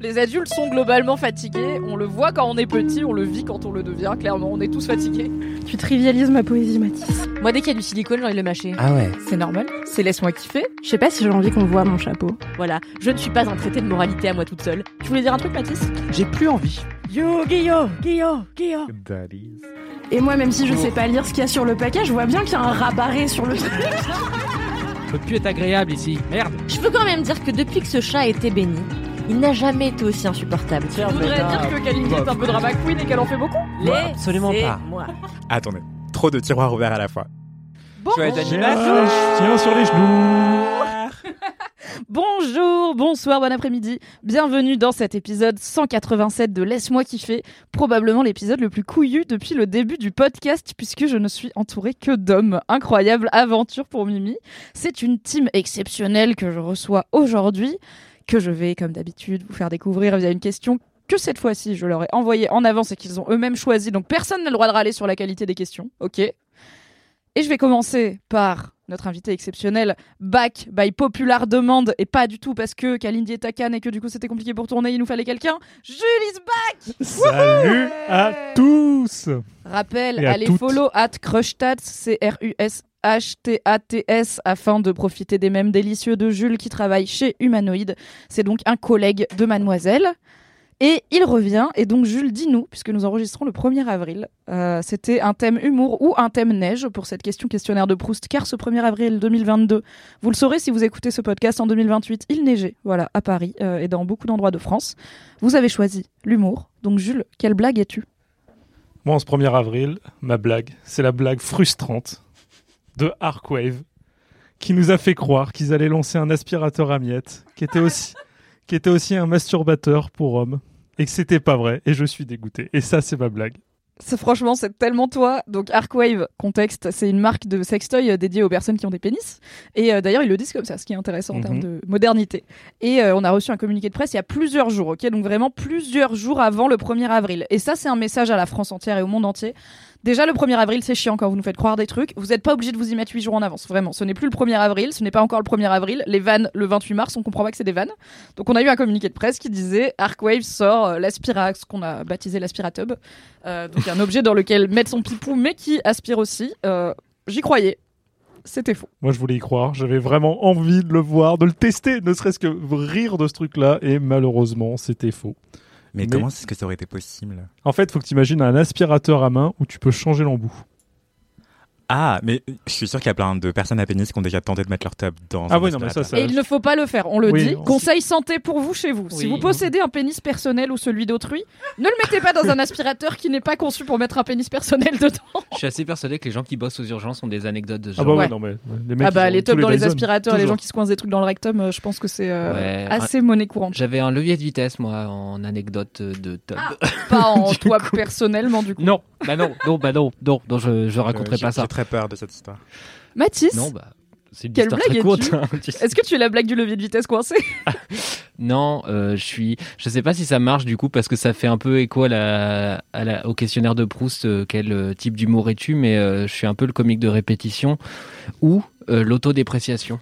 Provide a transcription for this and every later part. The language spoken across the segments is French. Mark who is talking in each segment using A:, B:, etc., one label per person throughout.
A: Les adultes sont globalement fatigués. On le voit quand on est petit, on le vit quand on le devient. Clairement, on est tous fatigués.
B: Tu trivialises ma poésie, Mathis.
C: Moi, dès qu'il y a du silicone, j'ai envie de le mâcher.
D: Ah ouais.
A: C'est normal. C'est laisse-moi kiffer.
B: Je sais pas si j'ai envie qu'on voit mon chapeau.
C: Voilà, je ne suis pas un traité de moralité à moi toute seule.
A: Tu voulais dire un truc, Mathis?
E: J'ai plus envie.
A: Yo, Guillaume, Guillaume, Guillaume.
B: Et moi, même si je sais pas lire ce qu'il y a sur le paquet, je vois bien qu'il y a un rabarré sur le truc.
E: peut plus être agréable ici. Merde.
C: Je peux quand même dire que depuis que ce chat a été béni, il n'a jamais été aussi insupportable.
A: Je voudrais dire que Kalindi est un peu drama queen et qu'elle en fait beaucoup.
D: Moi, absolument pas.
C: Moi.
D: Attendez, trop de tiroirs ouverts à la fois.
E: Chouette
A: Bonjour.
E: animation.
F: Tiens sur les genoux.
A: Bonjour, bonsoir, bon après-midi. Bienvenue dans cet épisode 187 de Laisse-moi kiffer, probablement l'épisode le plus couillu depuis le début du podcast puisque je ne suis entourée que d'hommes. Incroyable aventure pour Mimi. C'est une team exceptionnelle que je reçois aujourd'hui, que je vais comme d'habitude vous faire découvrir via une question que cette fois-ci je leur ai envoyée en avance et qu'ils ont eux-mêmes choisi. Donc personne n'a le droit de râler sur la qualité des questions, ok Et je vais commencer par notre invité exceptionnel, back by popular demande, et pas du tout parce que Kalindi est à Cannes et que du coup c'était compliqué pour tourner, il nous fallait quelqu'un. Julie is back
F: Salut à tous.
A: Rappel, allez follow at Crushtats, c r u s h t a t s afin de profiter des mêmes délicieux de Jules qui travaille chez Humanoid. C'est donc un collègue de Mademoiselle. Et il revient, et donc Jules, dis-nous, puisque nous enregistrons le 1er avril, euh, c'était un thème humour ou un thème neige pour cette question questionnaire de Proust, car ce 1er avril 2022, vous le saurez si vous écoutez ce podcast en 2028, il neigeait, voilà, à Paris euh, et dans beaucoup d'endroits de France. Vous avez choisi l'humour, donc Jules, quelle blague es-tu?
F: Moi, en ce 1er avril, ma blague, c'est la blague frustrante de Arkwave qui nous a fait croire qu'ils allaient lancer un aspirateur à miettes qui était aussi, qui était aussi un masturbateur pour hommes et que c'était pas vrai et je suis dégoûté. Et ça, c'est ma blague.
A: C'est franchement, c'est tellement toi. Donc Arkwave, contexte, c'est une marque de sextoy euh, dédiée aux personnes qui ont des pénis. Et euh, d'ailleurs, ils le disent comme ça, ce qui est intéressant en
F: Mhm.
A: termes de modernité. Et euh, on a reçu un communiqué de presse il y a plusieurs jours, ok? Donc vraiment plusieurs jours avant le 1er avril. Et ça, c'est un message à la France entière et au monde entier. Déjà, le 1er avril, c'est chiant quand vous nous faites croire des trucs. Vous n'êtes pas obligé de vous y mettre 8 jours en avance. Vraiment, ce n'est plus le 1er avril, ce n'est pas encore le 1er avril. Les vannes, le 28 mars, on comprend pas que c'est des vannes. Donc on a eu un communiqué de presse qui disait Arkwave sort euh, l'aspira, ce qu'on a baptisé l'aspiratub. Euh, donc un objet dans lequel mettre son pipou, mais qui aspire aussi. Euh, J'y croyais. C'était faux.
F: Moi, je voulais y croire. J'avais vraiment envie de le voir, de le tester, ne serait-ce que rire de ce truc-là. Et malheureusement, c'était faux.
D: Mais,
F: Mais-
D: comment est-ce que ça aurait été possible?
F: En fait, faut que tu imagines un aspirateur à main où tu peux changer l'embout.
D: Ah, mais je suis sûr qu'il y a plein de personnes à pénis qui ont déjà tenté de mettre leur table dans
F: Ah
D: un
F: oui, non, mais ça, ça-
A: Et il ne faut pas le faire, on le
F: Oui,
A: dit.
F: on-
A: Conseil santé pour vous chez vous. Si vous possédez un pénis personnel ou celui d'autrui, ne le mettez pas dans un aspirateur qui n'est pas conçu pour mettre un pénis personnel dedans.
E: Je suis assez persuadé que les gens qui bossent aux urgences ont des anecdotes de ce
F: Ah
E: genre.
F: bah ouais, non, mais les mecs,
A: ah bah les tops dans les aspirateurs, les
F: toujours.
A: gens qui se coincent des trucs dans le rectum, euh, je pense que c'est euh,
E: Ouais.
A: assez monnaie courante.
E: J'avais un levier de vitesse, moi, en anecdote de tub.
A: Pas en toi personnellement du coup.
E: Non, bah non, non, bah non, non, non je, je
D: Euh,
E: raconterai pas ça.
D: J'ai très peur de cette histoire.
A: Mathis,
E: Non, bah, c'est une
A: Quelle
E: histoire
A: blague
E: très courte.
A: es-tu
E: hein,
A: est-ce que tu es la blague du levier de vitesse coincé?
E: Non, euh, je suis. Je sais pas si ça marche du coup parce que ça fait un peu écho à la, à la- au questionnaire de Proust. euh, quel euh, type d'humour es-tu Mais euh, je suis un peu le comique de répétition ou euh, l'autodépréciation.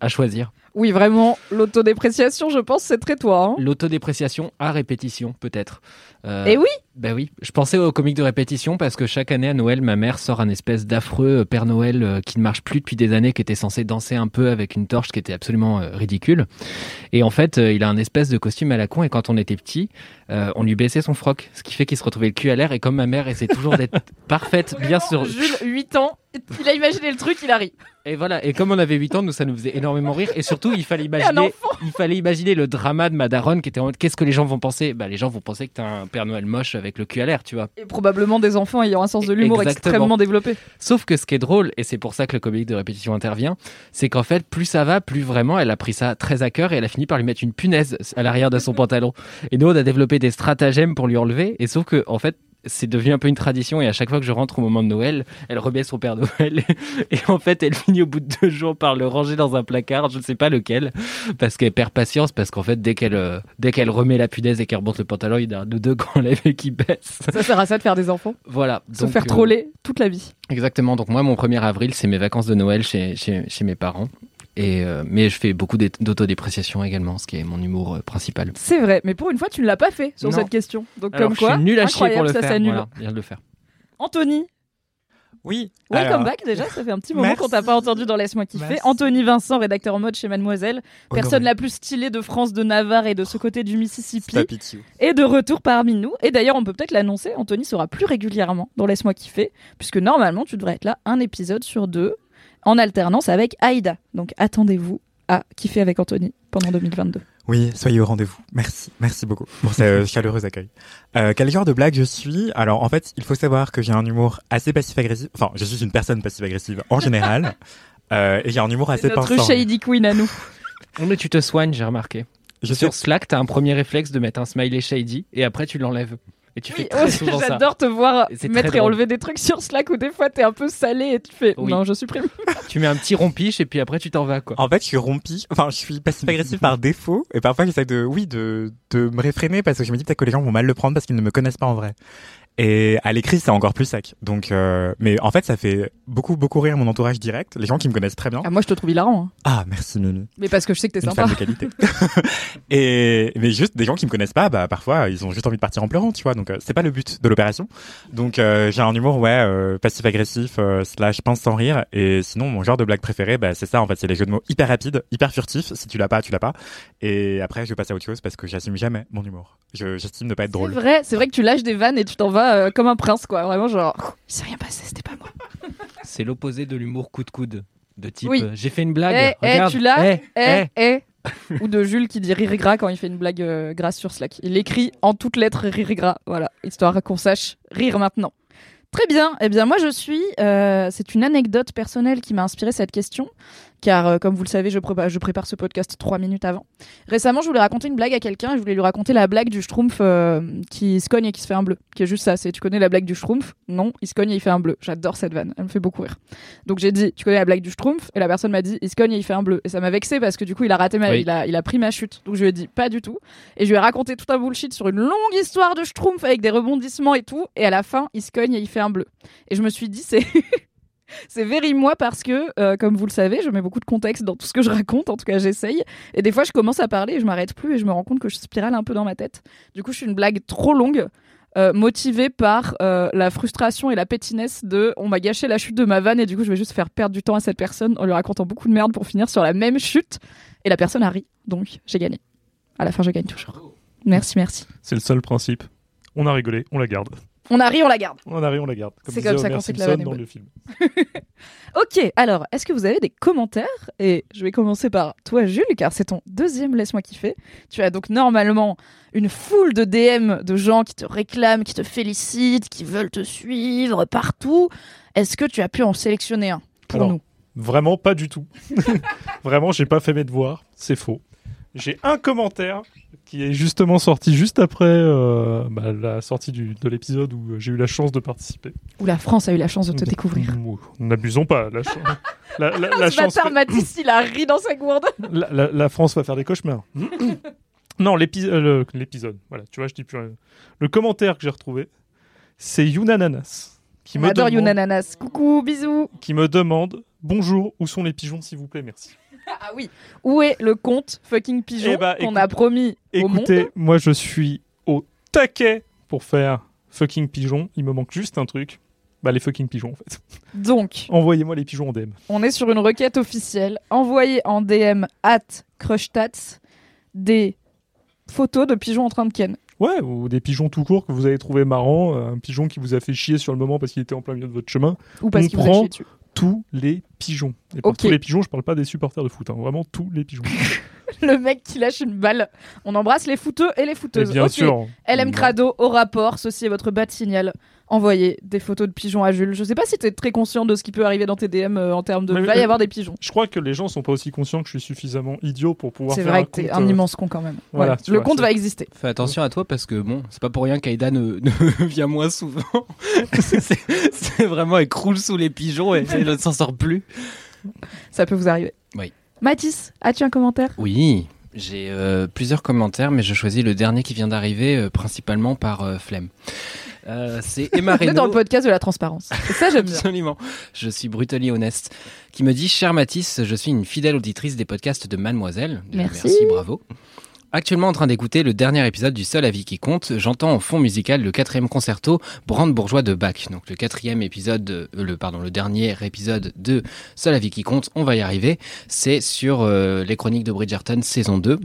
E: À choisir.
A: Oui, vraiment, l'autodépréciation, je pense, c'est très toi. hein.
E: L'autodépréciation à répétition, peut-être. Euh,
A: Et oui,
E: Ben oui, je pensais au comique de répétition parce que chaque année à Noël, ma mère sort un espèce d'affreux euh, Père Noël euh, qui ne marche plus depuis des années, qui était censé danser un peu avec une torche qui était absolument euh, ridicule. Et en fait, il a un espèce de costume à la con et quand on était petit, euh, on lui baissait son froc, ce qui fait qu'il se retrouvait le cul à l'air et comme ma mère essaie toujours d'être parfaite, bien sûr.
A: Jules, 8 ans, il a imaginé le truc, il a ri.
E: Et voilà, et comme on avait 8 ans, nous ça nous faisait énormément rire et surtout surtout, il fallait imaginer, il fallait imaginer le drama de Madaron qui était en mode qu'est-ce que les gens vont penser? Bah, les gens vont penser que t'as un Père Noël moche avec le cul à l'air, tu vois.
A: Et probablement des enfants ayant un sens de l'humour extrêmement développé.
E: Sauf que ce qui est drôle, et c'est pour ça que le comique de répétition intervient, c'est qu'en fait, plus ça va, plus vraiment elle a pris ça très à cœur et elle a fini par lui mettre une punaise à l'arrière de son pantalon. Et nous, on a développé des stratagèmes pour lui enlever. Et sauf que, en fait, c'est devenu un peu une tradition et à chaque fois que je rentre au moment de Noël, elle remet son Père Noël et en fait elle finit au bout de deux jours par le ranger dans un placard, je ne sais pas lequel, parce qu'elle perd patience parce qu'en fait dès qu'elle euh, dès qu'elle remet la punaise et qu'elle remonte le pantalon, il y en a un ou deux qui enlèvent et qui baissent.
A: Ça sert à ça de faire des enfants.
E: Voilà.
A: Se
E: Donc,
A: faire
E: euh,
A: troller toute la vie.
E: Exactement. Donc moi, mon 1er avril, c'est mes vacances de Noël chez, chez, chez mes parents. Et euh, mais je fais beaucoup d'é- d'autodépréciation également, ce qui est mon humour euh, principal.
A: C'est vrai, mais pour une fois, tu ne l'as pas fait sur
E: Non.
A: cette question. Donc,
E: Alors,
A: comme quoi,
E: je suis nul à chier pour
A: incroyable,
E: le
A: ça
E: faire.
A: s'annule.
E: Voilà, bien de le faire.
A: Anthony,
D: Oui.
A: welcome
D: alors,
A: back déjà, ça fait un petit moment qu'on t'a pas entendu dans Laisse-moi kiffer.
D: Merci.
A: Anthony Vincent, rédacteur en mode chez Mademoiselle, personne la plus stylée de France, de Navarre et de ce côté du Mississippi, est de retour parmi nous. Et d'ailleurs, on peut peut-être l'annoncer, Anthony sera plus régulièrement dans Laisse-moi kiffer, puisque normalement, tu devrais être là un épisode sur deux, en alternance avec Aïda. Donc attendez-vous à kiffer avec Anthony pendant 2022.
D: Oui, soyez au rendez-vous. Merci, merci beaucoup pour ce euh, chaleureux accueil. Euh, quel genre de blague je suis? Alors en fait, il faut savoir que j'ai un humour assez passif-agressif. Enfin, je suis une personne passive-agressive en général. Euh, et j'ai un humour assez
A: C'est notre. Shady Queen à nous.
E: Non, mais tu te soignes, j'ai remarqué.
D: Je sais,
E: Sur Slack, t'as un premier réflexe de mettre un smiley shady et après tu l'enlèves. Et tu fais très souvent ça.
A: J'adore te voir mettre et enlever des trucs sur Slack où des fois t'es un peu salé et tu fais
E: Oui.
A: non, je supprime.
E: Tu mets un petit rompiche et puis après tu t'en vas quoi.
D: En fait, je suis rompi. Enfin, je suis passif-agressif par défaut. Et parfois, j'essaie de, oui, de, de me réfréner parce que je me dis peut-être que les gens vont mal le prendre parce qu'ils ne me connaissent pas en vrai. Et à l'écrit, c'est encore plus sec. Donc, euh, mais en fait, ça fait beaucoup, beaucoup rire mon entourage direct. Les gens qui me connaissent très bien.
A: Ah, moi je te trouve hilarant, hein.
D: Ah, merci Mimi.
A: mais parce que je sais que t'es sympa.
D: femme de qualité. et mais juste des gens qui me connaissent pas, bah parfois ils ont juste envie de partir en pleurant, tu vois. Donc euh, c'est pas le but de l'opération. Donc euh, j'ai un humour ouais euh, passif-agressif euh, slash pince sans rire. Et sinon mon genre de blague préféré, bah c'est ça en fait, c'est les jeux de mots hyper rapides, hyper furtifs. Si tu l'as pas, tu l'as pas. Et après je passe à autre chose parce que j'assume jamais mon humour. Je- J'estime ne pas être
A: C'est
D: drôle.
A: vrai, c'est vrai que tu lâches des vannes et tu t'en vas euh, comme un prince, quoi. Vraiment, genre, il s'est rien passé, c'était pas moi.
E: C'est l'opposé de l'humour coup de coude. De type,
A: Oui.
E: euh, j'ai fait une blague.
A: Eh, eh,
E: regarde.
A: tu l'as
E: Eh,
A: Eh. Ou de Jules qui dit rire gras quand il fait une blague euh, grasse sur Slack. Il écrit en toutes lettres rire et gras, voilà, histoire qu'on sache rire maintenant. Très bien. Eh bien, moi, je suis. euh, c'est une anecdote personnelle qui m'a inspiré cette question, car euh, comme vous le savez, je, prépa- je prépare ce podcast trois minutes avant. Récemment, je voulais raconter une blague à quelqu'un. et Je voulais lui raconter la blague du Schtroumpf euh, qui se cogne et qui se fait un bleu. Qui est juste ça. C'est tu connais la blague du Schtroumpf? Non, il se cogne et il fait un bleu. J'adore cette vanne. Elle me fait beaucoup rire. Donc j'ai dit, tu connais la blague du Schtroumpf? Et la personne m'a dit, il se cogne et il fait un bleu. Et ça m'a vexé parce que du coup, il a raté ma,
E: Oui.
A: il a, il a pris ma chute. Donc je lui ai dit, pas du tout. Et je lui ai raconté tout un bullshit sur une longue histoire de Schtroumpf avec des rebondissements et tout. Et à la fin, il se cogne et il fait un bleu. Et je me suis dit, c'est. C'est very moi parce que, euh, comme vous le savez, je mets beaucoup de contexte dans tout ce que je raconte, en tout cas j'essaye. Et des fois je commence à parler et je m'arrête plus et je me rends compte que je spirale un peu dans ma tête. Du coup je suis une blague trop longue, euh, motivée par euh, la frustration et la pétinesse de on m'a gâché la chute de ma vanne et du coup je vais juste faire perdre du temps à cette personne en lui racontant beaucoup de merde pour finir sur la même chute. Et la personne a ri, donc j'ai gagné. À la fin je gagne toujours. Merci, merci.
F: C'est le seul principe. On a rigolé, on la garde.
A: On a ri, on la garde.
F: On a ri, on la garde.
A: C'est comme ça qu'on sait que la vanne est
F: dans
A: bonne.
F: le film.
A: Ok, alors, est-ce que vous avez des commentaires? Et je vais commencer par toi, Jules, car c'est ton deuxième Laisse-moi kiffer. Tu as donc normalement une foule de DM de gens qui te réclament, qui te félicitent, qui veulent te suivre partout. Est-ce que tu as pu en sélectionner un pour
F: Alors,
A: nous?
F: Vraiment pas du tout. Vraiment, j'ai pas fait mes devoirs. C'est faux. J'ai un commentaire qui est justement sorti juste après euh, bah, la sortie du- de l'épisode où j'ai eu la chance de participer.
A: Où la France a eu la chance de te découvrir.
F: N'abusons pas. La, ch- la, la- la
A: Ce
F: chance
A: bâtard
F: fait-
A: Matisse, il a ri dans sa gourde.
F: la, France va faire des cauchemars. non, l'épi- euh, l'épisode. Voilà, tu vois, je dis plus rien. Le commentaire que j'ai retrouvé, c'est Younananas qui
A: On
F: me
A: adore
F: demande,
A: Younananas. Coucou, bisous.
F: qui me demande bonjour, où sont les pigeons, s'il vous plaît, merci.
A: Ah oui. Où est le compte fucking pigeon
F: Eh bah,
A: qu'on a promis au monde
F: Écoutez, moi je suis au taquet pour faire fucking pigeon. Il me manque juste un truc. Bah, les fucking pigeons, en fait.
A: Donc,
F: Envoyez-moi les pigeons en DM.
A: On est sur une requête officielle. Envoyez en DM at crushtats des photos de pigeons en train de ken.
F: Ouais, ou des pigeons tout court que vous avez trouvé marrant. euh, Un pigeon qui vous a fait chier sur le moment parce qu'il était en plein milieu de votre chemin.
A: Ou parce qu'il vous a
F: prend-
A: chié dessus.
F: Tous les pigeons. Et pour tous les pigeons, je parle pas des supporters de foot, hein, vraiment tous les pigeons.
A: Le mec qui lâche une balle. On embrasse les footeux et les
F: Et
A: fouteuses.
F: bien sûr.
A: LM Crado au rapport, ceci est votre bas de signal. Envoyez des photos de pigeons à Jules. Je sais pas si t'es très conscient de ce qui peut arriver dans tes DM euh, en termes de.
F: Mais-
A: Il va y avoir des pigeons.
F: Je crois que les gens sont pas aussi conscients que je suis suffisamment idiot pour pouvoir
A: C'est vrai que t'es un
F: euh,
A: immense con quand même.
F: voilà,
A: Ouais.
F: tu
A: Le
F: vois,
A: compte va exister.
E: Fais attention à toi parce que bon, c'est pas pour rien qu'Aïda ne, ne vient moins souvent. c'est c'est vraiment, elle croule sous les pigeons et elle ne s'en sort plus.
A: Ça peut vous arriver.
E: Oui.
A: Mathis, as-tu un commentaire?
E: Oui, j'ai euh, plusieurs commentaires, mais je choisis le dernier qui vient d'arriver, euh, principalement par euh, flemme. Euh, c'est Emma
A: est dans le
E: Reynaud.
A: podcast de la transparence. Et ça, j'aime bien.
E: Absolument. Je suis brutally honnête. Qui me dit, cher Mathis, je suis une fidèle auditrice des podcasts de Mademoiselle. Déjà,
A: Merci.
E: bravo. Actuellement en train d'écouter le dernier épisode du Seul avis qui compte, j'entends en fond musical le quatrième concerto brandebourgeois de Bach. Donc le quatrième épisode, de- euh, le pardon, le dernier épisode de Seul avis qui compte, on va y arriver. C'est sur euh, les chroniques de Bridgerton saison 2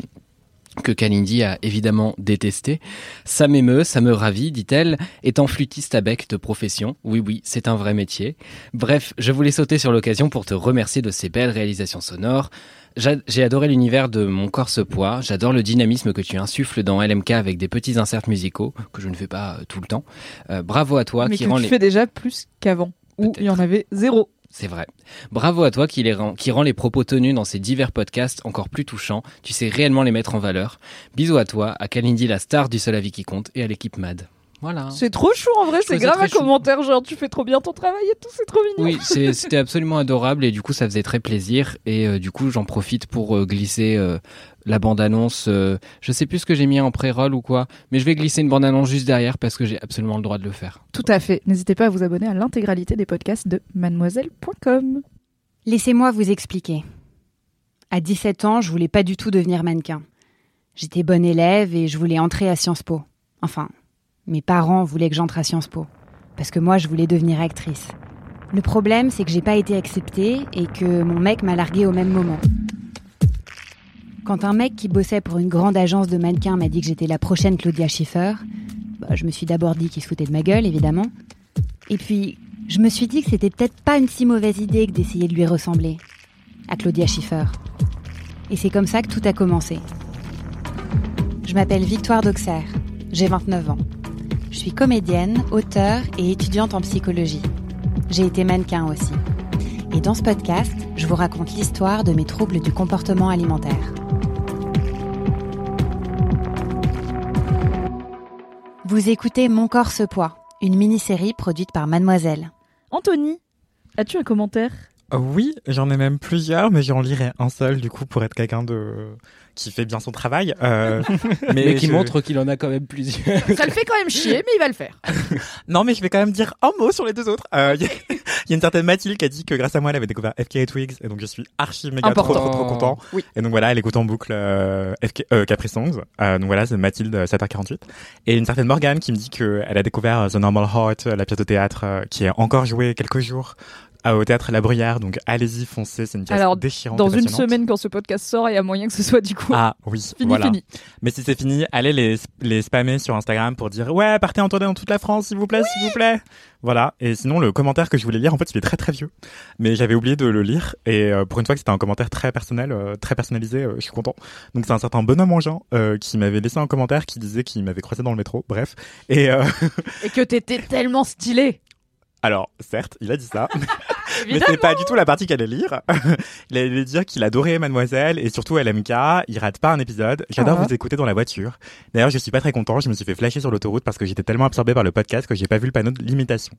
E: que Kalindi a évidemment détesté. Ça m'émeut, ça me ravit, dit-elle, étant flûtiste à bec de profession. Oui, oui, c'est un vrai métier. Bref, je voulais sauter sur l'occasion pour te remercier de ces belles réalisations sonores. J'a- J'ai adoré l'univers de Mon corps se poids. J'adore le dynamisme que tu insuffles dans LMK avec des petits inserts musicaux que je ne fais pas euh, tout le temps. Euh, bravo à toi
A: Mais
E: qui
A: que
E: rend
A: tu
E: les...
A: fais déjà plus qu'avant. Où il y en avait zéro.
E: C'est vrai. Bravo à toi qui, rend les propos tenus dans ces divers podcasts encore plus touchants. Tu sais réellement les mettre en valeur. Bisous à toi, à Kalindi, la star du seul avis qui compte, et à l'équipe MAD. Voilà.
A: C'est trop chou en vrai, c'est grave un
E: chou.
A: commentaire genre tu fais trop bien ton travail et tout, c'est trop mignon.
E: Oui, c'est- c'était absolument adorable et du coup ça faisait très plaisir et euh, du coup j'en profite pour euh, glisser euh, la bande-annonce. euh, je sais plus ce que j'ai mis en pré-roll ou quoi, mais je vais glisser une bande-annonce juste derrière parce que j'ai absolument le droit de le faire.
A: Tout à fait. N'hésitez pas à vous abonner à l'intégralité des podcasts de mademoiselle.com.
G: Laissez-moi vous expliquer. À 17 ans, je voulais pas du tout devenir mannequin. J'étais bonne élève et je voulais entrer à Sciences Po. Enfin, mes parents voulaient que j'entre à Sciences Po. Parce que moi, je voulais devenir actrice. Le problème, c'est que j'ai pas été acceptée et que mon mec m'a larguée au même moment. Quand un mec qui bossait pour une grande agence de mannequins m'a dit que j'étais la prochaine Claudia Schiffer, bah, je me suis d'abord dit qu'il se foutait de ma gueule, évidemment. Et puis, je me suis dit que c'était peut-être pas une si mauvaise idée que d'essayer de lui ressembler. À Claudia Schiffer. Et c'est comme ça que tout a commencé. Je m'appelle Victoire d'Auxerre. J'ai 29 ans. Je suis comédienne, auteure et étudiante en psychologie. J'ai été mannequin aussi. Et dans ce podcast, je vous raconte l'histoire de mes troubles du comportement alimentaire. Vous écoutez Mon corps se poids, une mini-série produite par Mademoiselle.
A: Anthony, as-tu un commentaire?
D: Oui, j'en ai même plusieurs, mais j'en lirai un seul du coup pour être quelqu'un de qui fait bien son travail. Euh,
E: Mais, qui
D: je-
E: montre qu'il en a quand même plusieurs.
A: Ça le fait quand même chier, mais il va le faire.
D: Non, mais je vais quand même dire un mot sur les deux autres. Euh, Il y, a- il y a une certaine Mathilde qui a dit que grâce à moi, elle avait découvert FK et Twigs, et donc je suis archi méga trop, trop, trop content.
A: Oui.
D: Et donc voilà, elle écoute en boucle euh, FK, euh, Capri Songs. Euh, donc voilà, c'est Mathilde euh, 7h48. Et une certaine Morgane qui me dit que elle a découvert euh, The Normal Heart, euh, la pièce de théâtre euh, qui est encore jouée quelques jours euh, au théâtre La Bruyère. Donc allez-y, foncez, c'est une pièce
A: Alors,
D: déchirante.
A: Dans
D: et
A: une semaine, quand ce podcast sort, il y a moyen que ce soit du coup
D: Ah oui,
A: fini,
D: voilà.
A: fini.
D: Mais si c'est fini, allez les, les spammer sur Instagram pour dire ouais, partez en tournée dans toute la France, s'il vous plaît, s'il vous plaît. Voilà. Et sinon, le commentaire que je voulais lire, en fait, il est très très vieux. Mais j'avais oublié de le lire. Et euh, pour une fois que c'était un commentaire très personnel, euh, très personnalisé, euh, je suis content. Donc c'est un certain bonhomme en Jean euh, qui m'avait laissé un commentaire qui disait qu'il m'avait croisé dans le métro. Bref. Et euh,
A: Et que t'étais tellement stylé.
D: Alors, certes, il a dit ça. Mais c'est pas du tout la partie qu'elle allait lire. il allait dire qu'il adorait Mademoiselle et surtout LMK. Il rate pas un épisode. J'adore
A: Ah.
D: vous écouter dans la voiture. D'ailleurs, je suis pas très content. Je me suis fait flasher sur l'autoroute parce que j'étais tellement absorbé par le podcast que j'ai pas vu le panneau de limitation.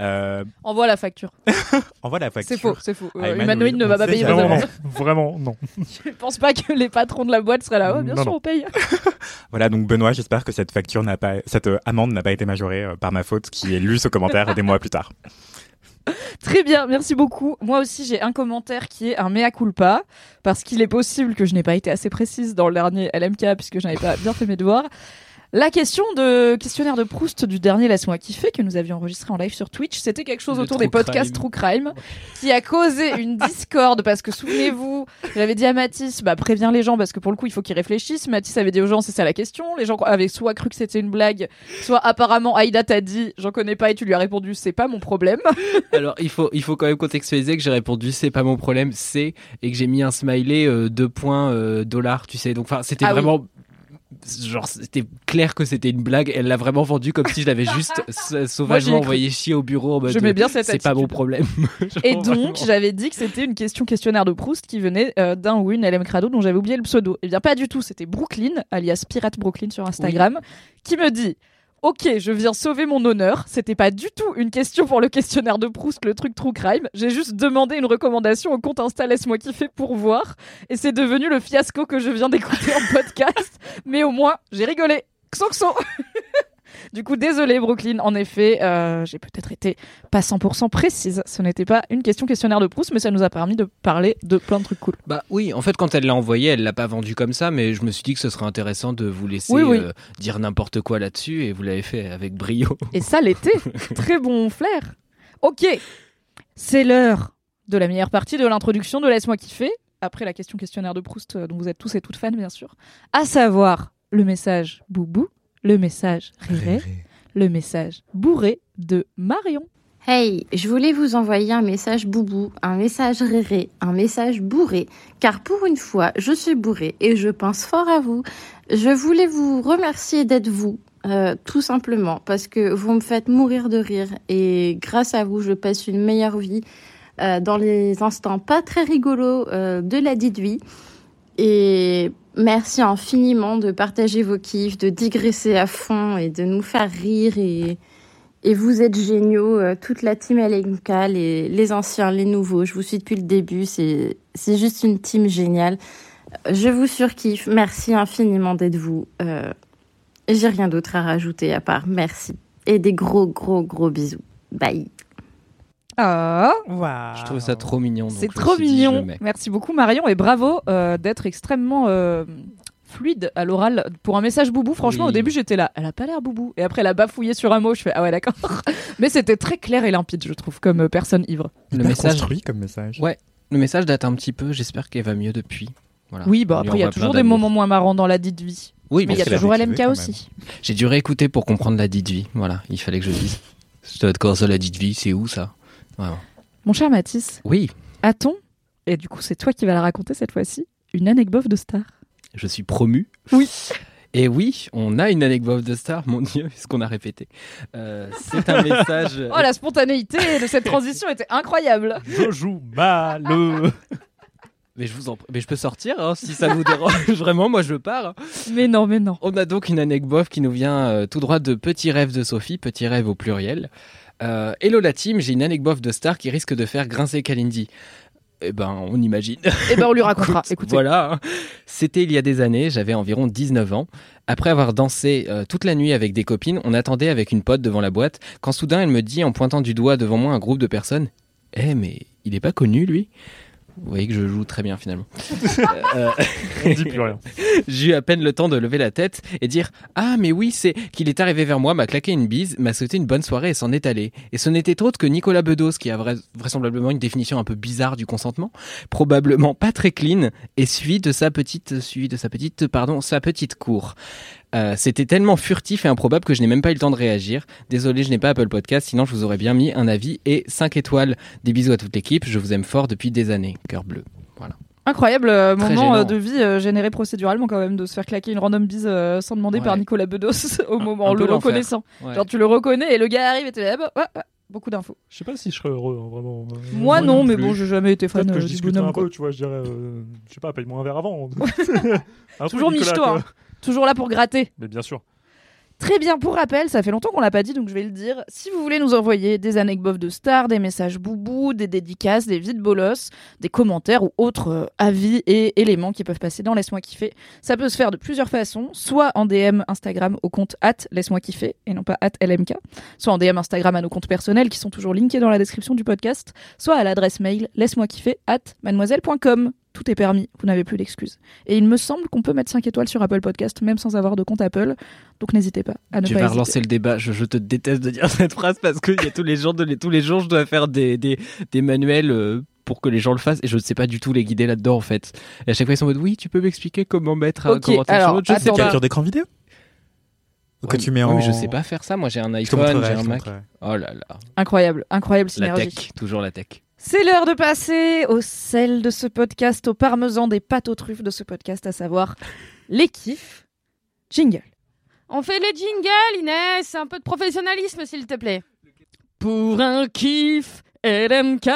D: Euh,
A: Envoie la facture.
D: envoie la facture.
A: C'est faux, c'est faux.
D: Ah,
A: Euh, ne va pas payer
F: Vraiment non. Vraiment non.
A: Je pense pas que les patrons de la boîte seraient là. Oh, bien
F: Non,
A: sûr,
F: non.
A: on paye.
D: Voilà, donc Benoît, j'espère que cette facture n'a pas, cette euh, amende n'a pas été majorée euh, par ma faute, qui est lue ce commentaire des mois plus tard.
A: Très bien, merci beaucoup. Moi aussi, j'ai un commentaire qui est un mea culpa, parce qu'il est possible que je n'ai pas été assez précise dans le dernier LMK, puisque je n'avais pas bien fait mes devoirs. La question de questionnaire de Proust du dernier Laisse-moi kiffer que nous avions enregistré en live sur Twitch, c'était quelque chose
E: Le
A: autour des podcasts
E: crime.
A: True Crime qui a causé une discorde parce que souvenez-vous, j'avais dit à Mathis, bah préviens les gens parce que pour le coup il faut qu'ils réfléchissent. Mathis avait dit aux gens c'est ça la question. Les gens avaient soit cru que c'était une blague, soit apparemment Aïda t'a dit j'en connais pas et tu lui as répondu c'est pas mon problème.
E: Alors, il faut, il faut quand même contextualiser que j'ai répondu c'est pas mon problème, c'est et que j'ai mis un smiley euh, deux points euh, dollars, tu sais. Donc, enfin, c'était
A: Ah oui.
E: Genre, c'était clair que c'était une blague. Elle l'a vraiment vendu comme si je l'avais juste
A: Moi,
E: sauvagement envoyé chier au bureau en mode.
A: Je mets bien cette
E: C'est pas mon problème.
A: Et donc, j'avais dit que c'était une question questionnaire de Proust qui venait euh, d'un ou une LM Crado dont j'avais oublié le pseudo. Eh bien, pas du tout. C'était Brooklyn, alias Pirate Brooklyn sur Instagram, qui me dit Ok, je viens sauver mon honneur. C'était pas du tout une question pour le questionnaire de Proust, le truc True Crime. J'ai juste demandé une recommandation au compte Insta Laisse-moi kiffer pour voir. Et c'est devenu le fiasco que je viens d'écouter en podcast. Mais au moins, j'ai rigolé. Xo xo Du coup, désolé Brooklyn. En effet, euh, j'ai peut-être été pas 100% précise. Ce n'était pas une question questionnaire de Proust, mais ça nous a permis de parler de plein de trucs cool.
E: Bah oui, en fait, quand elle l'a envoyé, elle l'a pas vendu comme ça, mais je me suis dit que ce serait intéressant de vous laisser
A: Oui, oui.
E: euh, dire n'importe quoi là-dessus, et vous l'avez fait avec brio.
A: Et ça l'était. Très bon flair. Ok, c'est l'heure de la meilleure partie de l'introduction de Laisse-moi kiffer, après la question questionnaire de Proust, euh, dont vous êtes tous et toutes fans, bien sûr. À savoir le message boubou, le message riré, le message bourré de Marion.
H: Hey, je voulais vous envoyer un message boubou, un message réré, un message bourré, car pour une fois, je suis bourré et je pense fort à vous. Je voulais vous remercier d'être vous, euh, tout simplement, parce que vous me faites mourir de rire et grâce à vous, je passe une meilleure vie euh, dans les instants pas très rigolos euh, de la dite vie. Et merci infiniment de partager vos kiffs, de digresser à fond et de nous faire rire et vous êtes géniaux, euh, toute la team LMK, les, anciens, les nouveaux. Je vous suis depuis le début. C'est, juste une team géniale. Je vous surkiffe. Merci infiniment d'être vous. Euh, j'ai rien d'autre à rajouter à part merci. Et des gros, gros, gros bisous. Bye.
A: Ah,
E: Je trouve ça trop mignon.
A: c'est trop
E: dit,
A: mignon. Merci beaucoup Marion et bravo euh, d'être extrêmement euh, fluide à l'oral pour un message boubou. Franchement,
E: Oui.
A: au début j'étais là, elle a pas l'air boubou. Et après elle a bafouillé sur un mot, je fais ah ouais d'accord. Mais c'était très clair et limpide, je trouve, comme euh, personne ivre.
E: Le message,
D: construit comme message.
E: Ouais. le message date un petit peu. J'espère qu'elle va mieux depuis. Voilà.
A: Oui, bah après il y a toujours des moments moins marrants dans la dite vie.
E: Oui,
A: Mais il y a toujours LMK
D: quand
A: aussi.
E: J'ai dû réécouter pour comprendre la dite vie. Voilà, il fallait que je dise. Je dois être quoi ça, la dite vie? C'est où ça? Vraiment.
A: Mon cher Mathis,
E: Oui,
A: a-t-on, et du coup c'est toi qui vas la raconter cette fois-ci, une anecdote de star?
E: Je suis promu.
A: Oui.
E: Et oui, on a une anecdote de star, mon Dieu, ce qu'on a répété. Euh, c'est un message.
A: Oh la spontanéité de cette transition était incroyable
F: Je joue mal.
E: Mais je vous en... Mais je peux sortir hein, si ça vous dérange. Vraiment, moi je pars.
A: Mais non, mais non.
E: On a donc une anecdote qui nous vient euh, tout droit de Petit Rêve de Sophie, Petit Rêve au pluriel. Euh, Hello la team, j'ai une anecdote de star qui risque de faire grincer Kalindi. Eh ben, on imagine.
A: Et ben on lui racontera.
E: Écoute. Voilà. hein. C'était il y a des années, j'avais environ 19 ans. Après avoir dansé euh, toute la nuit avec des copines, on attendait avec une pote devant la boîte, quand soudain elle me dit en pointant du doigt devant moi un groupe de personnes Eh, mais il est pas connu lui? Vous voyez que je joue très bien finalement. Euh,
F: On dit plus rien.
E: j'ai eu à peine le temps de lever la tête et dire Ah, mais oui, c'est qu'il est arrivé vers moi, m'a claqué une bise, m'a souhaité une bonne soirée et s'en est allé. Et ce n'était autre que Nicolas Bedos, qui a vra- vraisemblablement une définition un peu bizarre du consentement, probablement pas très clean, et suivi de sa petite, suivi de sa petite, pardon, sa petite cour. Euh, C'était tellement furtif et improbable que je n'ai même pas eu le temps de réagir. Désolé, je n'ai pas Apple Podcast, sinon je vous aurais bien mis un avis et 5 étoiles. Des bisous à toute l'équipe, je vous aime fort depuis des années. Cœur bleu.
A: Incroyable euh, moment euh, de vie euh, généré procéduralement quand même de se faire claquer une random bise euh, sans demander
E: Ouais.
A: par Nicolas Bedos au moment en le reconnaissant.
E: Ouais.
A: Genre tu le reconnais et le gars arrive et t'es là, ah bah, ouais, ouais, beaucoup d'infos.
F: Je sais pas si je serais heureux, hein, vraiment. Euh,
A: Moi, non, mais bon, j'ai jamais été fan
F: que
A: euh,
F: je
A: du bonhomme.
F: un
A: quoi.
F: peu, tu vois, je dirais, euh, je sais pas, paye-moi un verre avant. Un
A: Toujours hein. Toujours là pour gratter.
F: Mais bien sûr.
A: Très bien, pour rappel, ça fait longtemps qu'on l'a pas dit, donc je vais le dire. Si vous voulez nous envoyer des anecdotes de stars, des messages boubou, des dédicaces, des vides bolos, des commentaires ou autres euh, avis et éléments qui peuvent passer dans Laisse-moi kiffer, ça peut se faire de plusieurs façons. Soit en DM Instagram au compte at Laisse-moi kiffer et non pas at LMK. Soit en DM Instagram à nos comptes personnels qui sont toujours linkés dans la description du podcast. Soit à l'adresse mail laisse-moi kiffer at mademoiselle.com. tout est permis, vous n'avez plus d'excuses. Et il me semble qu'on peut mettre 5 étoiles sur Apple Podcast, même sans avoir de compte Apple. Donc n'hésitez pas à ne
E: Tu
A: pas
E: vas
A: hésiter.
E: relancer le débat. Je, je te déteste de dire cette phrase parce que il y a tous les jours, de, tous les jours, je dois faire des, des, des manuels euh, pour que les gens le fassent et je ne sais pas du tout les guider là-dedans en fait. Et à chaque fois ils sont en mode oui, tu peux m'expliquer comment mettre un
A: Ok,
E: commentaire sur
A: alors,
E: l'autre. Je sais
A: attends,
E: pas.
D: Capture d'écran vidéo que
E: Ouais,
D: tu mets
E: ouais,
D: en.
E: mais je sais pas faire ça. Moi j'ai un iPhone, j'ai un Mac. Oh là là.
A: Incroyable, incroyable
E: La
A: synergie.
E: tech, toujours la tech.
A: C'est l'heure de passer au sel de ce podcast, au parmesan des pâtes aux truffes de ce podcast, à savoir les kiffs. Jingle.
C: On fait les jingles, Inès. Un peu de professionnalisme, s'il te plaît.
A: Pour un kiff LMK,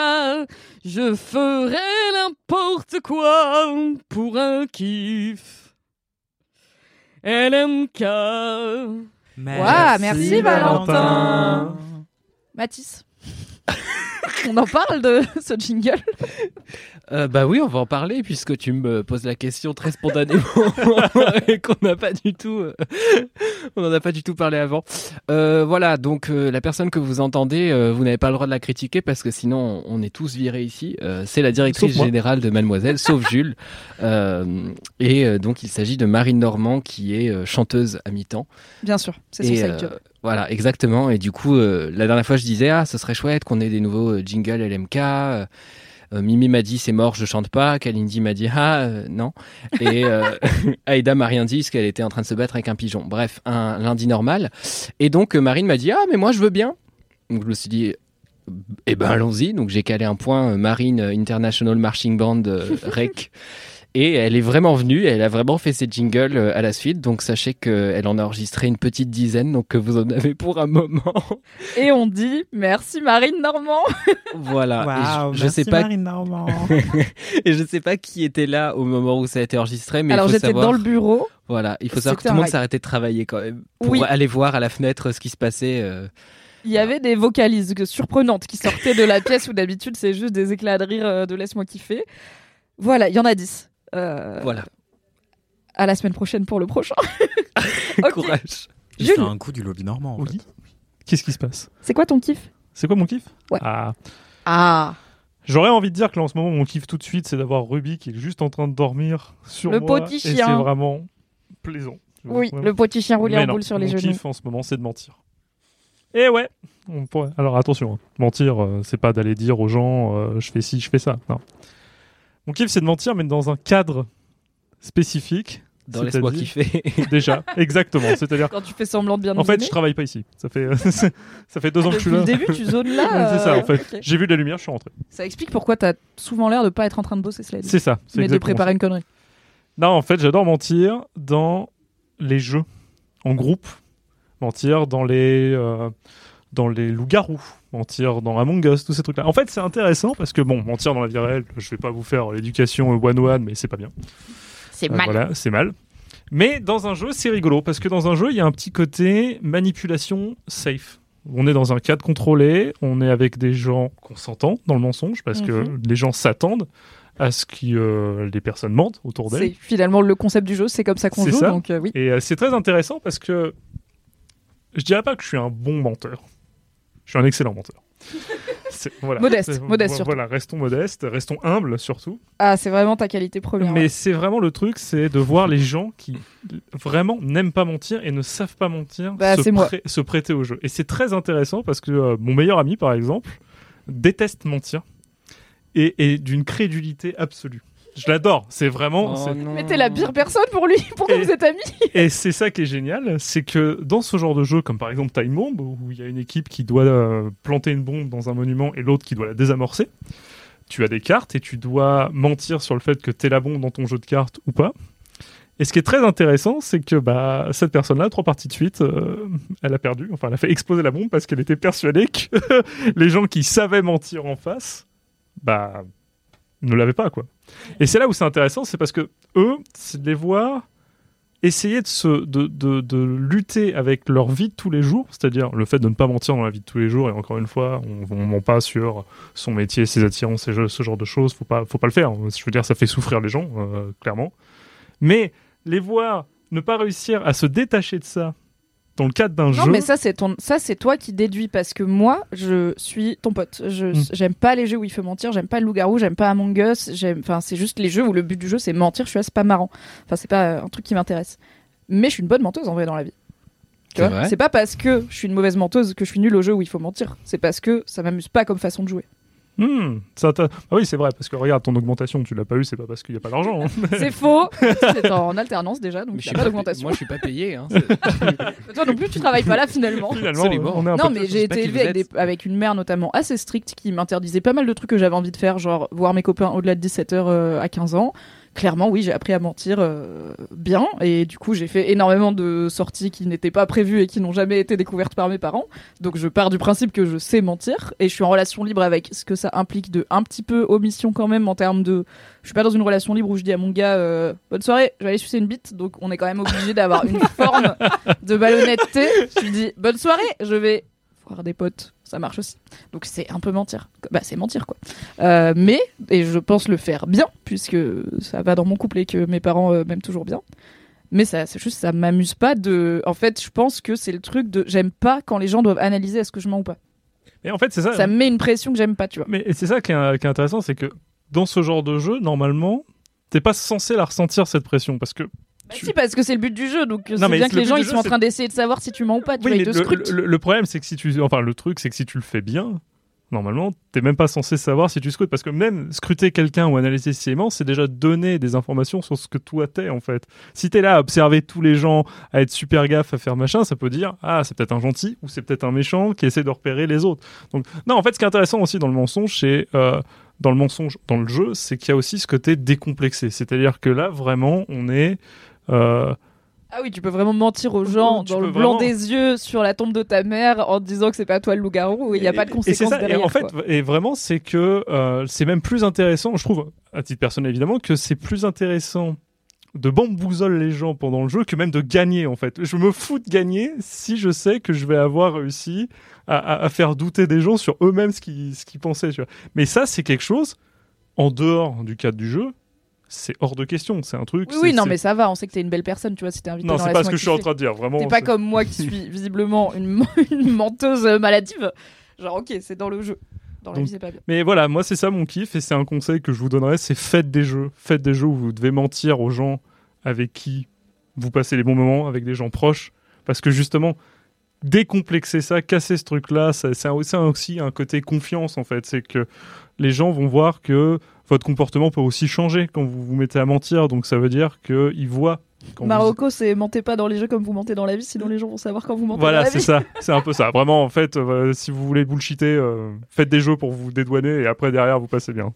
A: je ferai n'importe quoi pour un kiff. LMK. Ouah, merci, Valentin. Mathis. On en parle de ce jingle
E: Euh, bah oui, on va en parler puisque tu me poses la question très spontanément et qu'on n'a pas du tout, euh, on n'en a pas du tout parlé avant. Euh, voilà, donc euh, la personne que vous entendez, euh, vous n'avez pas le droit de la critiquer parce que sinon on est tous virés ici. Euh, c'est la directrice générale de Mademoiselle, sauf Jules. Euh, et euh, donc il s'agit de Marine Normand qui est euh, chanteuse à mi-temps.
A: Bien sûr, c'est son
E: Voilà, exactement. Et du coup, euh, la dernière fois, je disais, ah, ce serait chouette qu'on ait des nouveaux euh, jingles LMK. Euh, Mimi m'a dit, c'est mort, je chante pas. Kalindi m'a dit, ah, non. Et Aïda m'a rien dit, parce qu'elle était en train de se battre avec un pigeon. Bref, un lundi normal. Et donc, Marine m'a dit, ah, mais moi, je veux bien. Donc, je me suis dit, eh ben, allons-y. Donc, j'ai calé un point Marine International Marching Band REC. Et elle est vraiment venue, elle a vraiment fait ses jingles euh, à la suite. Donc sachez qu'elle en a enregistré une petite dizaine, donc que vous en avez pour un moment.
A: Et on dit merci Marine Normand.
E: voilà. Et je, je
D: merci
E: sais pas,
D: Marine Normand.
E: et je sais pas qui était là au moment où ça a été enregistré, mais
A: Alors j'étais
E: savoir,
A: dans le bureau.
E: voilà, il faut savoir que tout le monde s'arrêtait de travailler quand même pour
A: Oui.
E: aller voir à la fenêtre ce qui se passait. euh.
A: Il y avait des vocalises surprenantes qui sortaient de la pièce où d'habitude c'est juste des éclats de rire euh, de laisse-moi kiffer. Voilà, il y en a 10. Euh,
E: Voilà,
A: À la semaine prochaine pour le prochain.
E: Courage.
D: Fait un coup du lobby normand. En
F: Oui. Qu'est-ce qui se passe
A: C'est quoi ton kiff
F: C'est quoi mon kiff
A: Ouais.
F: Ah.
A: Ah,
F: J'aurais envie de dire que là en ce moment mon kiff tout de suite c'est d'avoir Ruby qui est juste en train de dormir sur
A: Le
F: moi
A: petit
F: et
A: chien.
F: c'est vraiment plaisant.
A: oui,
F: Vraiment.
A: le petit chien roulé en boule sur les
F: mon
A: genoux.
F: kiff en ce moment c'est de mentir. Et ouais, on pourrait- alors attention, hein. mentir euh, c'est pas d'aller dire aux gens euh, je fais ci, je fais ça. Non. Mon kiff c'est de mentir mais dans un cadre spécifique.
E: Dans laisse-moi kiffer.
F: Déjà, exactement. C'est-à-dire,
A: Quand tu fais semblant de bien
F: en
A: nous
F: fait,
A: aimer.
F: je travaille pas ici. Ça fait, ça fait deux ans que je suis
A: Depuis
F: là.
A: le début, tu zones là.
F: C'est ça,
A: euh,
F: en fait.
A: ok.
F: J'ai vu de la lumière, je suis rentré.
A: Ça explique pourquoi t'as souvent l'air de pas être en train de bosser, dit.
F: C'est ça. c'est
A: Mais de préparer une connerie.
F: Non, en fait, j'adore mentir dans les jeux, en groupe. Mentir dans les, euh, dans les loups-garous. Mentir dans Among Us, tous ces trucs-là. En fait, c'est intéressant parce que, bon, mentir dans la vie réelle, je vais pas vous faire l'éducation one-one, mais c'est pas bien.
H: C'est
F: Euh,
H: mal.
F: voilà, c'est mal. Mais dans un jeu, c'est rigolo parce que dans un jeu, il y a un petit côté manipulation safe. On est dans un cadre contrôlé, on est avec des gens consentants dans le mensonge parce que
A: Mhm.
F: les gens s'attendent à ce que euh, les personnes mentent autour d'elles.
A: C'est finalement le concept du jeu, c'est comme ça qu'on joue,
F: ça.
A: donc euh, oui.
F: Et euh, c'est très intéressant parce que je dirais pas que je suis un bon menteur. Je suis un excellent menteur. Voilà.
A: Modeste, modeste surtout.
F: Voilà, restons modestes, restons humbles surtout.
A: Ah, c'est vraiment ta qualité première.
F: Mais
A: ouais.
F: c'est vraiment le truc, c'est de voir les gens qui vraiment n'aiment pas mentir et ne savent pas mentir
A: Bah,
F: se,
A: c'est moi.
F: se prêter au jeu. Et c'est très intéressant parce que euh, mon meilleur ami, par exemple, déteste mentir et est d'une crédulité absolue. Je l'adore, c'est vraiment.
E: Oh.
A: Mais t'es la pire personne pour lui, pourquoi
F: Et-
A: vous êtes amis
F: Et c'est ça qui est génial, c'est que dans ce genre de jeu, comme par exemple Time Bomb, où il y a une équipe qui doit euh, planter une bombe dans un monument et l'autre qui doit la désamorcer, tu as des cartes et tu dois mentir sur le fait que t'es la bombe dans ton jeu de cartes ou pas. Et ce qui est très intéressant, c'est que bah, cette personne-là, trois parties de suite, euh, elle a perdu. Enfin, elle a fait exploser la bombe parce qu'elle était persuadée que les gens qui savaient mentir en face, bah, ne l'avaient pas, quoi. Et c'est là où c'est intéressant, c'est parce que eux, c'est de les voir essayer de, se, de, de, de lutter avec leur vie de tous les jours, c'est-à-dire le fait de ne pas mentir dans la vie de tous les jours, et encore une fois, on ne ment pas sur son métier, ses attirances, ce genre de choses, faut pas, faut pas le faire. Je veux dire, ça fait souffrir les gens, euh, clairement. Mais les voir ne pas réussir à se détacher de ça dans le cadre d'un
A: Non,
F: jeu.
A: mais ça c'est ton, ça c'est toi qui déduis parce que moi je suis ton pote. Je
F: Mm.
A: j'aime pas les jeux où il faut mentir, j'aime pas le loup-garou, j'aime pas Among Us, j'aime, enfin c'est juste les jeux où le but du jeu c'est mentir. Je suis là, c'est pas marrant. Enfin c'est pas euh, un truc qui m'intéresse. Mais je suis une bonne menteuse en vrai dans la vie. Tu vois? C'est pas parce que je suis une mauvaise menteuse que je suis nulle au jeu où il faut mentir. C'est parce que ça m'amuse pas comme façon de jouer.
F: Hmm, ça t'a- ah oui, c'est vrai, parce que regarde, ton augmentation, tu l'as pas eu, c'est pas parce qu'il y a pas d'argent. hein.
A: C'est faux. c'est en alternance déjà, donc
E: Mais
A: il a pas d'augmentation.
E: Moi, je suis pas payé. Hein.
A: Toi non plus, tu travailles pas là finalement.
F: Finalement, on est un
A: Non,
F: peu-
A: mais j'ai été
E: vous
A: avec, des- avec une mère notamment assez stricte qui m'interdisait pas mal de trucs que j'avais envie de faire, genre voir mes copains au-delà de 17h à 15 ans. Clairement, oui, j'ai appris à mentir euh, bien et du coup, j'ai fait énormément de sorties qui n'étaient pas prévues et qui n'ont jamais été découvertes par mes parents. Donc, je pars du principe que je sais mentir et je suis en relation libre avec ce que ça implique de un petit peu omission quand même en termes de. Je suis pas dans une relation libre où je dis à mon gars euh, bonne soirée, je vais aller sucer une bite. Donc, on est quand même obligé d'avoir une forme de malhonnêteté. Je lui dis bonne soirée, je vais voir des potes, ça marche aussi. Donc c'est un peu mentir. Bah c'est mentir quoi. Euh, mais et je pense le faire bien puisque ça va dans mon couple et que mes parents euh, m'aiment toujours bien. Mais ça, c'est juste ça m'amuse pas de. En fait, je pense que c'est le truc de j'aime pas quand les gens doivent analyser est-ce que je mens ou pas.
F: Mais en fait, c'est ça.
A: Ça me met une pression que j'aime pas, tu vois.
F: Mais c'est ça qui est, qui est intéressant, c'est que dans ce genre de jeu, normalement, t'es pas censé la ressentir cette pression parce que.
A: Bah
F: tu-
A: si parce que c'est le but du jeu, donc euh, c'est bien
F: le
A: que les gens ils
F: jeu,
A: sont en train d'essayer de savoir si tu mens ou pas. Tu
F: Oui,
A: vois,
F: mais le,
A: scrutent.
F: le- le problème, c'est que si tu, enfin, le truc, c'est que si tu le fais bien, normalement, t'es même pas censé savoir si tu scrutes, parce que même scruter quelqu'un ou analyser si il ment, c'est déjà donner des informations sur ce que toi t'es en fait. Si t'es là à observer tous les gens, à être super gaffe, à faire machin, ça peut dire ah c'est peut-être un gentil ou c'est peut-être un méchant qui essaie de repérer les autres. Donc non, en fait, ce qui est intéressant aussi dans le mensonge, c'est euh, dans le mensonge, dans le jeu, c'est qu'il y a aussi ce côté décomplexé. C'est-à-dire que là, vraiment, on est euh,
A: Ah oui, tu peux vraiment mentir aux gens
F: Tu
A: dans le blanc
F: vraiment-
A: des yeux sur la tombe de ta mère en te disant que c'est pas toi le loup-garou et il n'y a pas de conséquences
F: et ça,
A: derrière.
F: Et en fait,
A: quoi.
F: et vraiment, c'est que euh, c'est même plus intéressant, je trouve, à titre personnel évidemment, que c'est plus intéressant de bambouzoler les gens pendant le jeu que même de gagner en fait. Je me fous de gagner si je sais que je vais avoir réussi à, à- à faire douter des gens sur eux-mêmes ce qu'ils pensaient. Tu vois. Mais ça, c'est quelque chose en dehors du cadre du jeu. C'est hors de question. C'est un truc.
A: Oui, non, mais ça va, on sait que t'es une belle personne, tu vois, si t'es invité
F: non, c'est pas ce que je suis en train de dire. Vraiment.
A: T'es pas comme moi qui suis visiblement une, une menteuse maladive. Genre, ok, c'est dans le jeu. Dans la
F: Donc-
A: vie, c'est pas bien.
F: Mais voilà, moi c'est ça mon kiff et c'est un conseil que je vous donnerais, c'est faites des jeux. Faites des jeux où vous devez mentir aux gens avec qui vous passez les bons moments, avec des gens proches. Parce que justement, décomplexer ça, casser ce truc-là, c'est aussi un côté confiance en fait. C'est que les gens vont voir que votre comportement peut aussi changer quand vous vous mettez à mentir. Donc ça veut dire qu'ils voient. Quand vous-
A: Marocco, c'est mentez pas dans les jeux comme vous mentez dans la vie, sinon les gens vont savoir quand vous mentez
F: Voilà,
A: dans la
F: c'est
A: vie.
F: ça. C'est un peu ça. Vraiment, en fait, euh, si vous voulez bullshiter, euh, faites des jeux pour vous dédouaner et après derrière vous passez bien.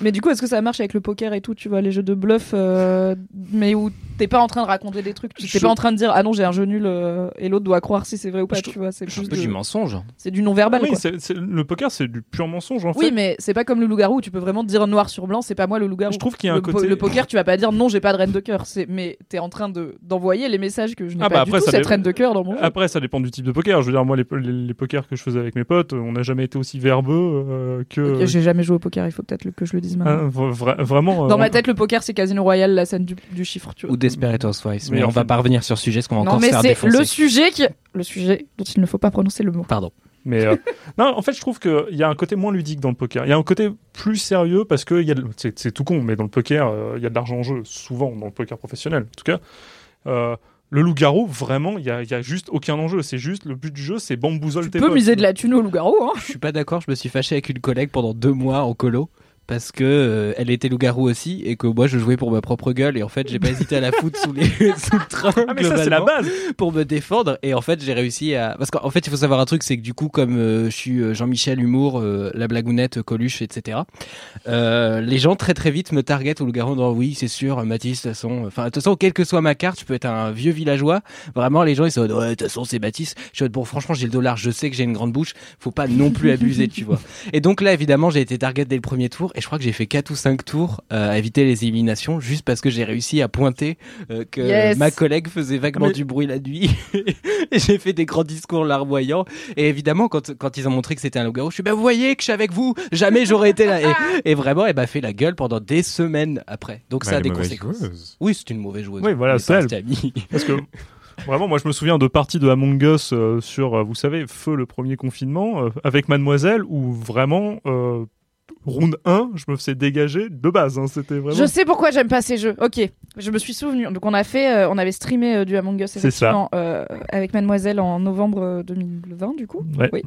A: Mais du coup, est-ce que ça marche avec le poker et tout, tu vois, les jeux de bluff, euh, mais où t'es pas en train de raconter des trucs, tu t'es
F: Je-
A: pas en train de dire ah non j'ai un jeu nul euh, et l'autre doit croire si c'est vrai ou pas,
F: Je
A: tu vois, c'est plus de-
E: du mensonge.
A: c'est du non-verbal
F: oui,
A: quoi.
F: c'est- le poker, c'est du pur mensonge en
A: Oui,
F: fait.
A: mais c'est pas comme le loup-garou où tu peux vraiment dire noir sur blanc, c'est pas moi le loup-garou.
F: Je trouve qu'il y a un
A: le, po-
F: côté-
A: le poker, tu vas pas dire non, j'ai pas de reine de cœur, c'est mais t'es en train de d'envoyer les messages que je n'ai
F: Ah
A: pas
F: bah
A: du
F: après,
A: tout
F: ça
A: cette
F: dé-
A: reine de cœur dans mon jeu.
F: Après, ça dépend du type de poker. Je veux dire, moi, les, les, les pokers que je faisais avec mes potes, on n'a jamais été aussi verbeux euh, que.
A: J'ai jamais joué au poker, il faut peut-être que je le
F: Ah,
A: maintenant.
F: vra- vraiment. euh,
A: Dans ma tête, le poker, c'est Casino Royale, la scène du, du chiffre, tu vois.
E: Ou Desperate Housewives.
F: Mais
E: on va pas revenir sur ce sujet, parce qu'on va
A: Non,
E: encore se
A: mais
E: faire
A: c'est
E: défoncer.
A: le sujet qui, le sujet dont il ne faut pas prononcer le mot.
E: Pardon.
F: Mais euh, non, en fait, je trouve qu'il y a un côté moins ludique dans le poker. Il y a un côté plus sérieux parce que c'est tout con, mais dans le poker, euh, il y a de l'argent en jeu, souvent dans le poker professionnel. En tout cas, Euh, le loup-garou, vraiment, il y a, juste aucun enjeu. C'est juste le but du jeu, c'est bamboozole
A: Tu
F: tes
A: peux
F: potes.
A: miser de la thune au loup-garou, hein.
E: Je suis pas d'accord, je me suis fâché avec une collègue pendant deux mois en colo. Parce que euh, elle était loup-garou aussi et que moi je jouais pour ma propre gueule et en fait j'ai pas hésité à la foutre sous, les, sous le train
F: Ah, mais ça, c'est la base.
E: pour me défendre et en fait j'ai réussi à parce qu'en fait il faut savoir un truc c'est que du coup comme euh, je suis euh, Jean-Michel Humour euh, la blagounette Coluche etc les gens très très vite me targetent au loup-garou en disant oui c'est sûr Mathis de toute façon enfin de toute façon quelle que soit ma carte je peux être un vieux villageois. Vraiment les gens ils sont ouais de toute façon c'est Mathis. Je suis bon franchement j'ai le dollar je sais que j'ai une grande bouche. Faut pas non plus abuser tu vois. Et donc là évidemment j'ai été target dès le premier tour et je crois que j'ai fait 4 ou 5 tours euh, à éviter les éliminations juste parce que j'ai réussi à pointer euh, que
A: Yes.
E: ma collègue faisait vaguement
F: Mais-
E: du bruit la nuit. Et j'ai fait des grands discours larmoyants et évidemment quand, quand ils ont montré que c'était un loup-garou je suis bah vous voyez que je suis avec vous. Jamais j'aurais été là. Et, et vraiment elle m'a fait la gueule pendant des semaines après. Donc ça a des conséquences oui c'est une mauvaise joueuse.
F: Oui, voilà,
E: amis.
F: Parce que Vraiment, moi je me souviens de parties de Among Us euh, sur, euh, vous savez, Feu le premier confinement, euh, avec Mademoiselle, où vraiment, euh, round 1, je me faisais dégager de base. hein, C'était vraiment.
A: Je sais pourquoi j'aime pas ces jeux. Ok, je me suis souvenu. Donc on a fait, euh, on avait streamé euh, du Among Us effectivement euh, avec Mademoiselle en novembre euh, 2020 du coup.
F: Ouais.
A: Oui.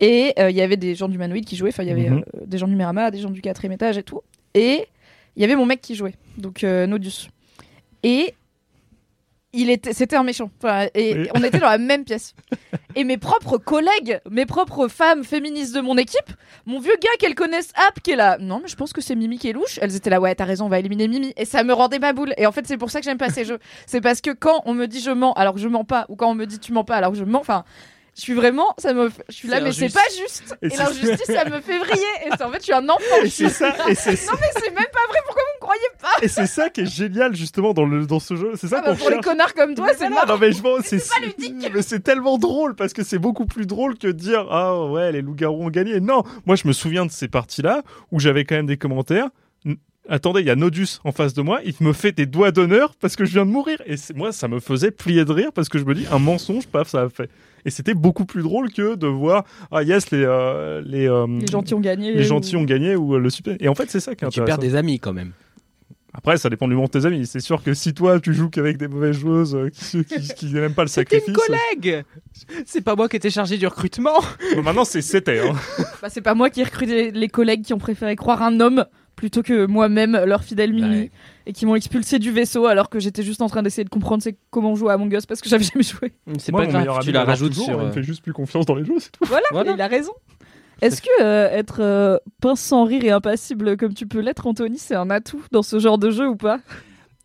A: Et il y avait des gens du Manoïd qui jouaient. Enfin, il y avait
F: Mhm.
A: des gens du Mirama, des gens du quatrième étage et tout. Et il y avait mon mec qui jouait, donc Nodus. Et il était, c'était un méchant. Enfin, et
F: Oui.
A: on était dans la même pièce. Et mes propres collègues, mes propres femmes féministes de mon équipe, mon vieux gars qu'elles connaissent App qui est là. Non, mais je pense que c'est Mimi qui est louche. Elles étaient là, ouais, t'as raison, on va éliminer Mimi. Et ça me rendait ma boule. Et en fait, c'est pour ça que j'aime pas ces jeux. C'est parce que quand on me dit je mens alors que je mens pas, ou quand on me dit tu mens pas alors que je mens, enfin. Je suis vraiment, ça me, je suis là, mais c'est pas juste.
F: Et
A: l'injustice, ça me fait vriller. Et en fait, je suis un enfant.
F: Et c'est ça, et
A: Non, mais c'est même pas vrai. Pourquoi vous me croyez pas?
F: Et c'est ça qui est génial justement dans le dans ce jeu. C'est ça
A: Ah bah,
F: qu'on
A: Pour les connards comme toi, c'est marrant.
F: non mais je pense c'est
A: pas ludique.
F: mais c'est tellement drôle parce que c'est beaucoup plus drôle que de dire ah ouais les loups-garous ont gagné. Non, moi je me souviens de ces parties-là où j'avais quand même des commentaires. Attendez, il y a Nodus en face de moi, il me fait des doigts d'honneur parce que je viens de mourir. Et moi, ça me faisait plier de rire parce que je me dis, un mensonge, paf, ça a fait. Et c'était beaucoup plus drôle que de voir, ah yes, les, euh, les, euh,
A: Les gentils ont gagné.
F: les
A: ou-
F: gentils ont gagné ou euh, le super. Et en fait, c'est ça qui est
E: Tu
F: intéressant.
E: perds des amis quand même.
F: Après, ça dépend du monde de tes amis. C'est sûr que si toi, tu joues qu'avec des mauvaises joueuses euh, qui, qui, qui n'aiment pas le
E: C'était
F: sacrifice.
E: une collègue C'est pas moi qui étais chargé du recrutement
F: Bon, maintenant, c'est c'était. Hein.
A: Bah, c'est pas moi qui ai recruté les collègues qui ont préféré croire un homme plutôt que moi-même, leur fidèle Mimi,
E: Ouais.
A: et qui m'ont expulsé du vaisseau alors que j'étais juste en train d'essayer de comprendre c'est comment jouer à Among Us parce que j'avais jamais joué.
E: C'est pas
F: mon
E: grave, tu la rajoutes
F: toujours,
E: sur...
F: Il me
E: euh,
F: fait juste plus confiance dans les jeux, c'est tout.
A: Voilà,
E: Voilà.
A: il a raison. Est-ce que euh, être euh, pince sans rire et impassible comme tu peux l'être, Anthony, c'est un atout dans ce genre de jeu ou pas?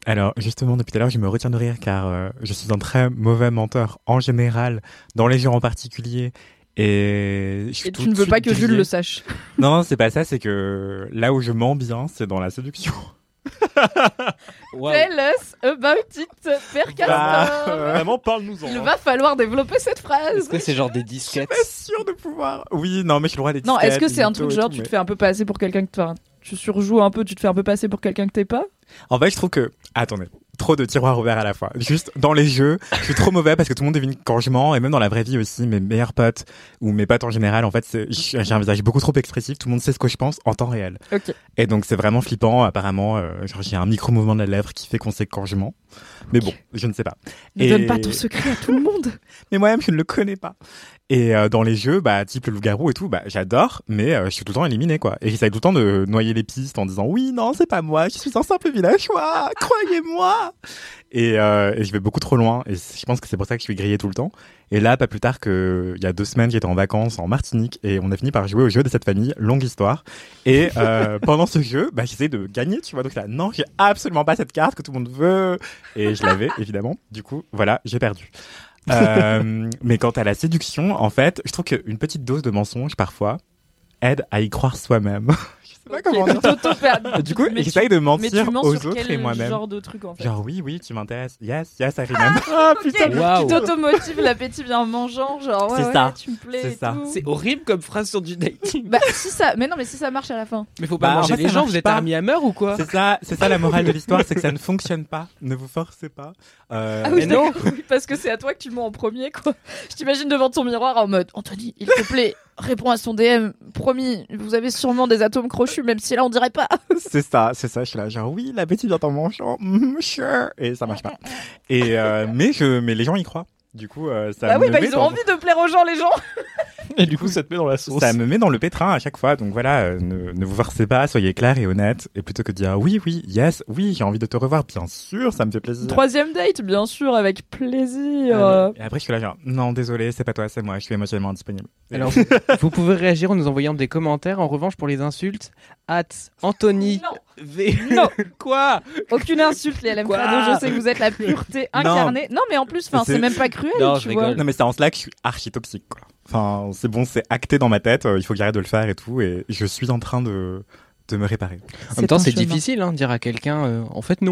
D: Alors, justement, depuis tout à l'heure, je me retiens de rire car euh, je suis un très mauvais menteur en général, dans les jeux en particulier. Et, je suis
A: tu ne veux pas que Jules
D: grillé.
A: le sache.
D: Non, non, c'est pas ça, c'est que là où je mens bien, c'est dans la séduction.
E: waouh.
A: Tell us about it, Père Castor.
D: Bah,
F: Vraiment, parle-nous-en.
A: Il
F: hein.
A: va falloir développer cette
E: Est-ce
A: phrase.
E: que c'est genre des disquettes
D: Pas sûr de pouvoir. Oui, non, mais je le droit des
A: Non, est-ce que
D: disquettes,
A: c'est un truc genre
D: tout,
A: tu
D: mais-
A: te fais un peu passer pour quelqu'un que enfin, tu surjoues un peu, tu te fais un peu passer pour quelqu'un que t'es pas?
D: En fait, je trouve que. Attendez, trop de tiroirs ouverts à la fois. Juste dans les jeux, je suis trop mauvais parce que tout le monde devine quand je mens, et même dans la vraie vie aussi, mes meilleurs potes ou mes potes en général, en fait, j'ai un visage beaucoup trop expressif, tout le monde sait ce que je pense en temps réel. Et donc, c'est vraiment flippant, apparemment. euh, genre, j'ai un micro-mouvement de la lèvre qui fait qu'on sait quand je mens. Mais bon, je ne sais pas.
A: Ne
D: Et-
A: donne pas ton secret à tout le monde.
D: Mais moi-même, je ne le connais pas. Et euh, dans les jeux, bah, type le loup-garou et tout, bah, j'adore, mais euh, je suis tout le temps éliminé, quoi. Et j'essaye tout le temps de noyer les pistes en disant oui, non, c'est pas moi, je suis un simple villageois, croyez-moi. Et, euh, et je vais beaucoup trop loin. Et je pense que c'est pour ça que je suis grillé tout le temps. Et là, pas plus tard que il y a deux semaines, j'étais en vacances en Martinique et on a fini par jouer au jeu de cette famille, longue histoire. Et euh, pendant ce jeu, bah, j'essayais de gagner, tu vois. Donc là, non, j'ai absolument pas cette carte que tout le monde veut. Et je l'avais, évidemment. Du coup, voilà, j'ai perdu. Euh, mais quant à la séduction, en fait, je trouve qu'une petite dose de mensonge parfois aide à y croire soi-même. je sais pas comment dire. Du coup, j'essaye de
A: Mais
D: mentir
A: tu mens
D: aux
A: sur
D: autres
A: quel
D: et moi-même.
A: genre de truc en fait
D: Genre oui, oui, tu m'intéresses. Yes, yes, I remember.
F: Ah
A: Ok,
F: putain,
E: Waouh.
A: Tu t'automotives l'appétit bien en mangeant, genre ouais,
D: C'est
A: ouais,
D: ça.
A: tu me plais.
D: C'est ça.
E: C'est horrible comme phrase sur du dating.
A: Bah si ça, mais non mais si ça marche à la fin.
E: Mais faut pas
D: Bah, en
E: manger
D: fait,
E: les gens, vous êtes
D: pas.
E: à meurtre ou quoi
D: C'est ça, c'est ça la morale de l'histoire, c'est que ça ne fonctionne pas. Ne vous forcez pas. Euh,
A: Ah oui,
E: mais non.
A: oui, parce que c'est à toi que tu mens en premier quoi. Je t'imagine devant ton miroir en mode Anthony, il te plaît, réponds à son DM, promis, vous avez sûrement des atomes crochus même si là on dirait pas.
D: c'est ça, c'est ça. Je suis là, genre oui, l'appétit vient en mangeant, sure, et ça marche pas. Et euh, mais je, mais les gens y croient. Du coup, euh, ça
A: bah oui,
D: me
A: bah
D: met
A: ils ont
D: dans-
A: envie de plaire aux gens les gens.
F: Et du coup, ça te met dans la sauce.
D: Ça me met dans le pétrin à chaque fois, donc voilà, euh, ne, ne vous forcez pas, soyez clair et honnête, et plutôt que de dire oui, oui, yes, oui, j'ai envie de te revoir, bien sûr, ça me fait plaisir.
A: Troisième date, bien sûr, avec plaisir.
D: Euh, Et après, je suis là, genre, non, désolé, c'est pas toi, c'est moi, je suis émotionnellement indisponible.
E: Alors, vous, vous pouvez réagir en nous envoyant des commentaires. En revanche, pour les insultes, at Anthony
A: Non.
E: V.
A: Non.
E: Quoi?
A: Aucune insulte, les LM Crado, je sais que vous êtes la pureté incarnée. Non, mais en plus, enfin,
D: C'est-
A: même pas cruel,
E: Non,
A: tu
E: je
A: vois.
D: Non, mais c'est en cela que je suis archi toxique, quoi. Enfin, c'est bon, c'est acté dans ma tête, euh, il faut que j'arrête de le faire et tout, et je suis en train de, de me réparer.
E: En même temps, c'est difficile, hein, de dire à quelqu'un, euh, en fait, non.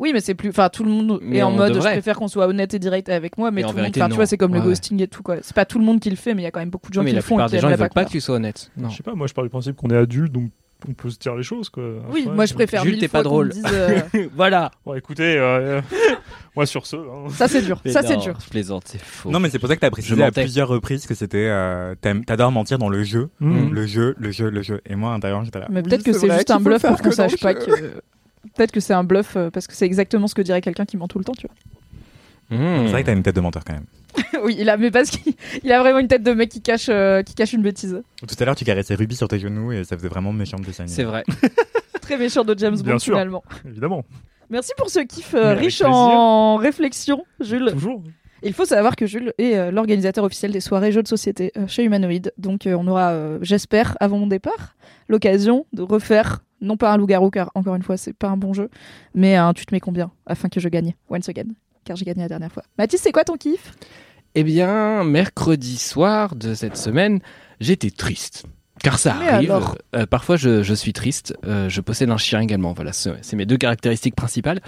A: Oui, mais c'est plus. Enfin, tout le monde
E: Mais
A: est en mode.
E: devrait.
A: Je préfère qu'on soit honnête et direct avec moi, mais tout le monde.
E: vérité,
A: Enfin, tu vois, c'est comme le
E: Ouais,
A: ghosting et tout quoi. C'est pas tout le monde qui le fait, mais il y a quand même beaucoup de gens
E: mais
A: qui
E: la
A: le font. et
E: plupart
A: qui
E: des gens, ils
A: aimeraient
E: veulent pas
A: que
E: tu sois honnête. Non.
F: Je sais pas, moi je pars du principe qu'on est adulte, donc on peut se dire les choses quoi.
A: Oui,
F: Après,
A: moi je préfère.
E: Jules, t'es pas drôle.
A: dise, euh,
E: voilà.
F: Bon, écoutez, euh, moi sur ce. hein.
A: Ça c'est dur.
E: Mais
A: Ça c'est dur.
E: Je plaisante, c'est faux.
D: Non, mais c'est pour ça que t'as précisé
E: Je
D: à plusieurs reprises que c'était, euh, t'aimes- t'adores mentir dans le jeu,
F: Mm.
D: le jeu, le jeu, le jeu. Et moi, à l'intérieur, j'étais là.
A: Mais
D: Oui,
A: peut-être que c'est juste un bluff pour qu'on sache pas que. Peut-être que c'est un bluff euh, parce que c'est exactement ce que dirait quelqu'un qui ment tout le temps, tu vois.
E: Mmh.
D: C'est vrai que t'as une tête de menteur quand même.
A: oui, il a, mais parce qu'il il a vraiment une tête de mec qui cache, euh, qui cache une bêtise.
D: Tout à l'heure, tu caressais Ruby sur tes genoux et ça faisait vraiment méchant de dessin.
E: C'est vrai.
A: Très méchant de James
F: Bien
A: Bond
F: sûr.
A: finalement.
F: Évidemment,
A: Merci pour ce kiff euh, riche
F: plaisir.
A: en réflexion, Jules.
F: toujours.
A: Il faut savoir que Jules est euh, l'organisateur officiel des soirées jeux de société euh, chez Humanoid. Donc euh, on aura, j'espère, avant mon départ, l'occasion de refaire, non pas un loup-garou, car encore une fois, c'est pas un bon jeu, mais un tu te mets combien, afin que je gagne, once again, car j'ai gagné la dernière fois. Mathis, c'est quoi ton kiff?
E: Eh bien, mercredi soir de cette semaine, j'étais triste. Car ça
A: Mais
E: arrive.
A: alors
E: Euh, parfois, je, je suis triste. Euh, je possède un chien également. Voilà, c'est mes deux caractéristiques principales.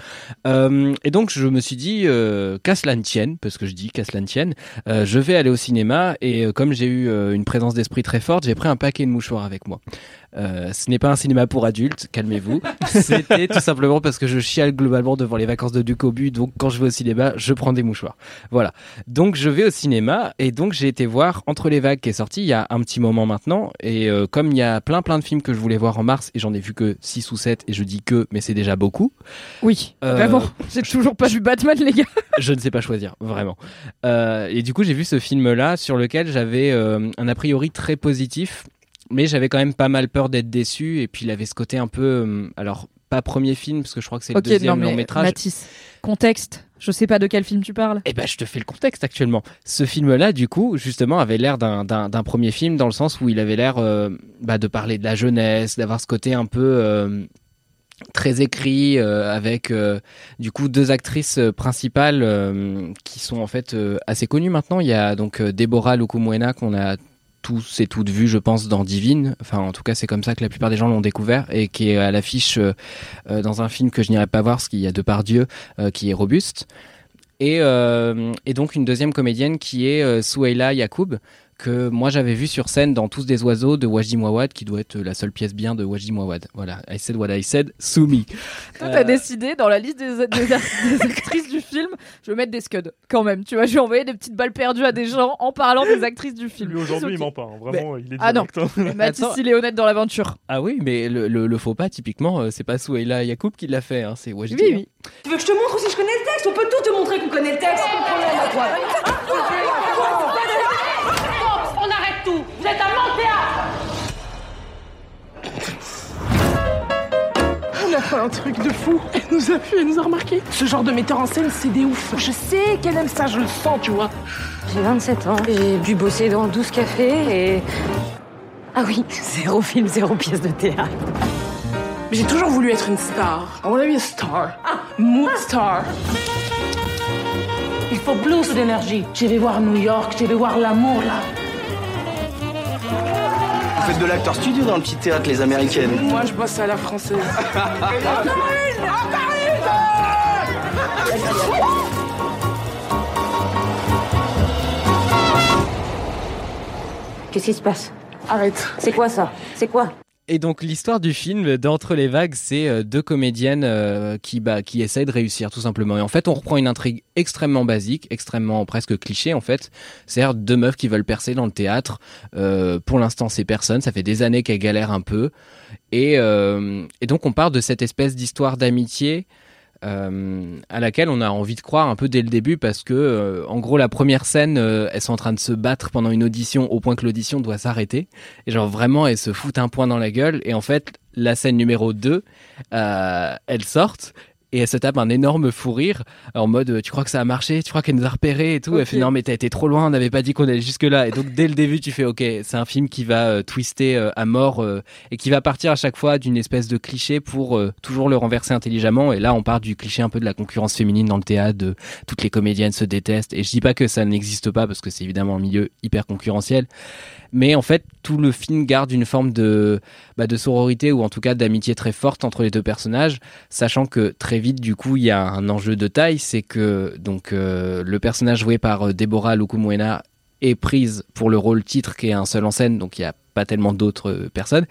E: Euh, et donc, je me suis dit, euh, qu'à cela ne tienne, parce que je dis qu'à cela ne tienne, euh, je vais aller au cinéma. Et euh, comme j'ai eu euh, une présence d'esprit très forte, j'ai pris un paquet de mouchoirs avec moi. Euh, ce n'est pas un cinéma pour adultes, calmez-vous. C'était tout simplement parce que je chiale globalement devant les vacances de Ducobu. Donc, quand je vais au cinéma, je prends des mouchoirs. Voilà. Donc je vais au cinéma et donc j'ai été voir Entre les vagues qui est sorti il y a un petit moment maintenant et euh, comme il y a plein plein de films que je voulais voir en mars et j'en ai vu que 6 ou 7 et je dis que mais c'est déjà beaucoup.
A: Oui,
E: Euh,
A: vraiment. J'ai toujours pas vu Batman, les gars.
E: je ne sais pas choisir vraiment. Euh, et du coup j'ai vu ce film là sur lequel j'avais un a priori très positif mais j'avais quand même pas mal peur d'être déçu et puis il avait ce côté un peu euh, alors pas premier film parce que je crois que c'est le deuxième
A: non
E: long métrage.
A: Mathis, contexte. Je sais pas de quel film tu parles.
E: Eh ben, je te fais le contexte actuellement. Ce film-là, du coup, justement, avait l'air d'un- premier film dans le sens où il avait l'air euh, bah, de parler de la jeunesse, d'avoir ce côté un peu euh, très écrit euh, avec du coup deux actrices principales qui sont en fait assez connues maintenant. Il y a donc Deborah Lukumwena qu'on a tous et toutes vu, je pense, dans Divine. Enfin, en tout cas, c'est comme ça que la plupart des gens l'ont découvert et qui est à l'affiche euh, euh, dans un film que je n'irai pas voir, parce qu'il y a Depardieu euh, qui est robuste. Et, donc une deuxième comédienne qui est Souheila Yacoub, que moi j'avais vu sur scène dans Tous des oiseaux de Wajdi Mouawad, qui doit être la seule pièce bien de Wajdi Mouawad. Voilà, I said what I said, soumis.
A: Toi,
E: Euh,
A: t'as décidé, dans la liste des, des- des actrices du film, je vais mettre des scuds, quand même. Tu vois, je vais envoyer des petites balles perdues à des gens en parlant des actrices du film.
F: Lui aujourd'hui, il ment pas. hein. Vraiment, il est
A: Ah non.
F: hein.
A: Mathis,
E: Attends.
A: il est honnête dans l'aventure.
E: Ah oui, mais le, le, le faux pas, typiquement, euh, c'est pas Souheila Yacoub qui l'a fait, hein, c'est Wajdi.
A: Oui,
E: hein.
A: oui.
I: Tu veux que je te montre si je connais le texte On peut tout te montrer qu'on connaît le texte.
B: A fait un truc de fou. Elle nous a vu, elle nous a remarqué. Ce genre de metteur en scène, c'est des ouf. Je sais qu'elle aime ça, je le sens, tu vois.
I: J'ai 27 ans, j'ai dû bosser dans 12 cafés et... Ah oui, zéro film, zéro pièce de théâtre.
B: J'ai toujours voulu être une star. I wanna be a star. Mood star.
I: Il faut plus d'énergie. Je vais voir New York, je vais voir l'amour là.
J: Vous faites de l'acteur studio dans le petit théâtre Les Américaines.
B: Moi, je bosse à la française.
I: Qu'est-ce qui se passe?
B: Arrête.
I: C'est quoi ça? C'est quoi?
E: Et donc l'histoire du film d'Entre les vagues, c'est euh, deux comédiennes euh, qui bah, qui essayent de réussir tout simplement. Et en fait, on reprend une intrigue extrêmement basique, extrêmement presque cliché en fait. C'est-à-dire deux meufs qui veulent percer dans le théâtre. Euh, pour l'instant, c'est personne. Ça fait des années qu'elles galèrent un peu. Et, et donc on part de cette espèce d'histoire d'amitié. Euh, à laquelle on a envie de croire un peu dès le début parce que euh, en gros la première scène euh, elles sont en train de se battre pendant une audition au point que l'audition doit s'arrêter. Et genre vraiment elles se foutent un point dans la gueule. Et en fait la scène numéro 2 euh, elles sortent et elle se tape un énorme fou rire en mode euh, tu crois que ça a marché? Tu crois qu'elle nous a repéré et tout? Elle fait non mais t'as été trop loin on n'avait pas dit qu'on allait jusque là et donc dès le début tu fais ok c'est un film qui va euh, twister euh, à mort euh, et qui va partir à chaque fois d'une espèce de cliché pour toujours le renverser intelligemment. Et là on part du cliché un peu de la concurrence féminine dans le théâtre de toutes les comédiennes se détestent. Et je dis pas que ça n'existe pas parce que c'est évidemment un milieu hyper concurrentiel. Mais en fait tout le film garde une forme de bah, de sororité ou en tout cas d'amitié très forte entre les deux personnages sachant que très vite du coup il y a un enjeu de taille c'est que donc euh, le personnage joué par euh, Deborah Lukumwena est prise pour le rôle titre qui est un seul en scène donc il n'y a pas tellement d'autres euh, personnes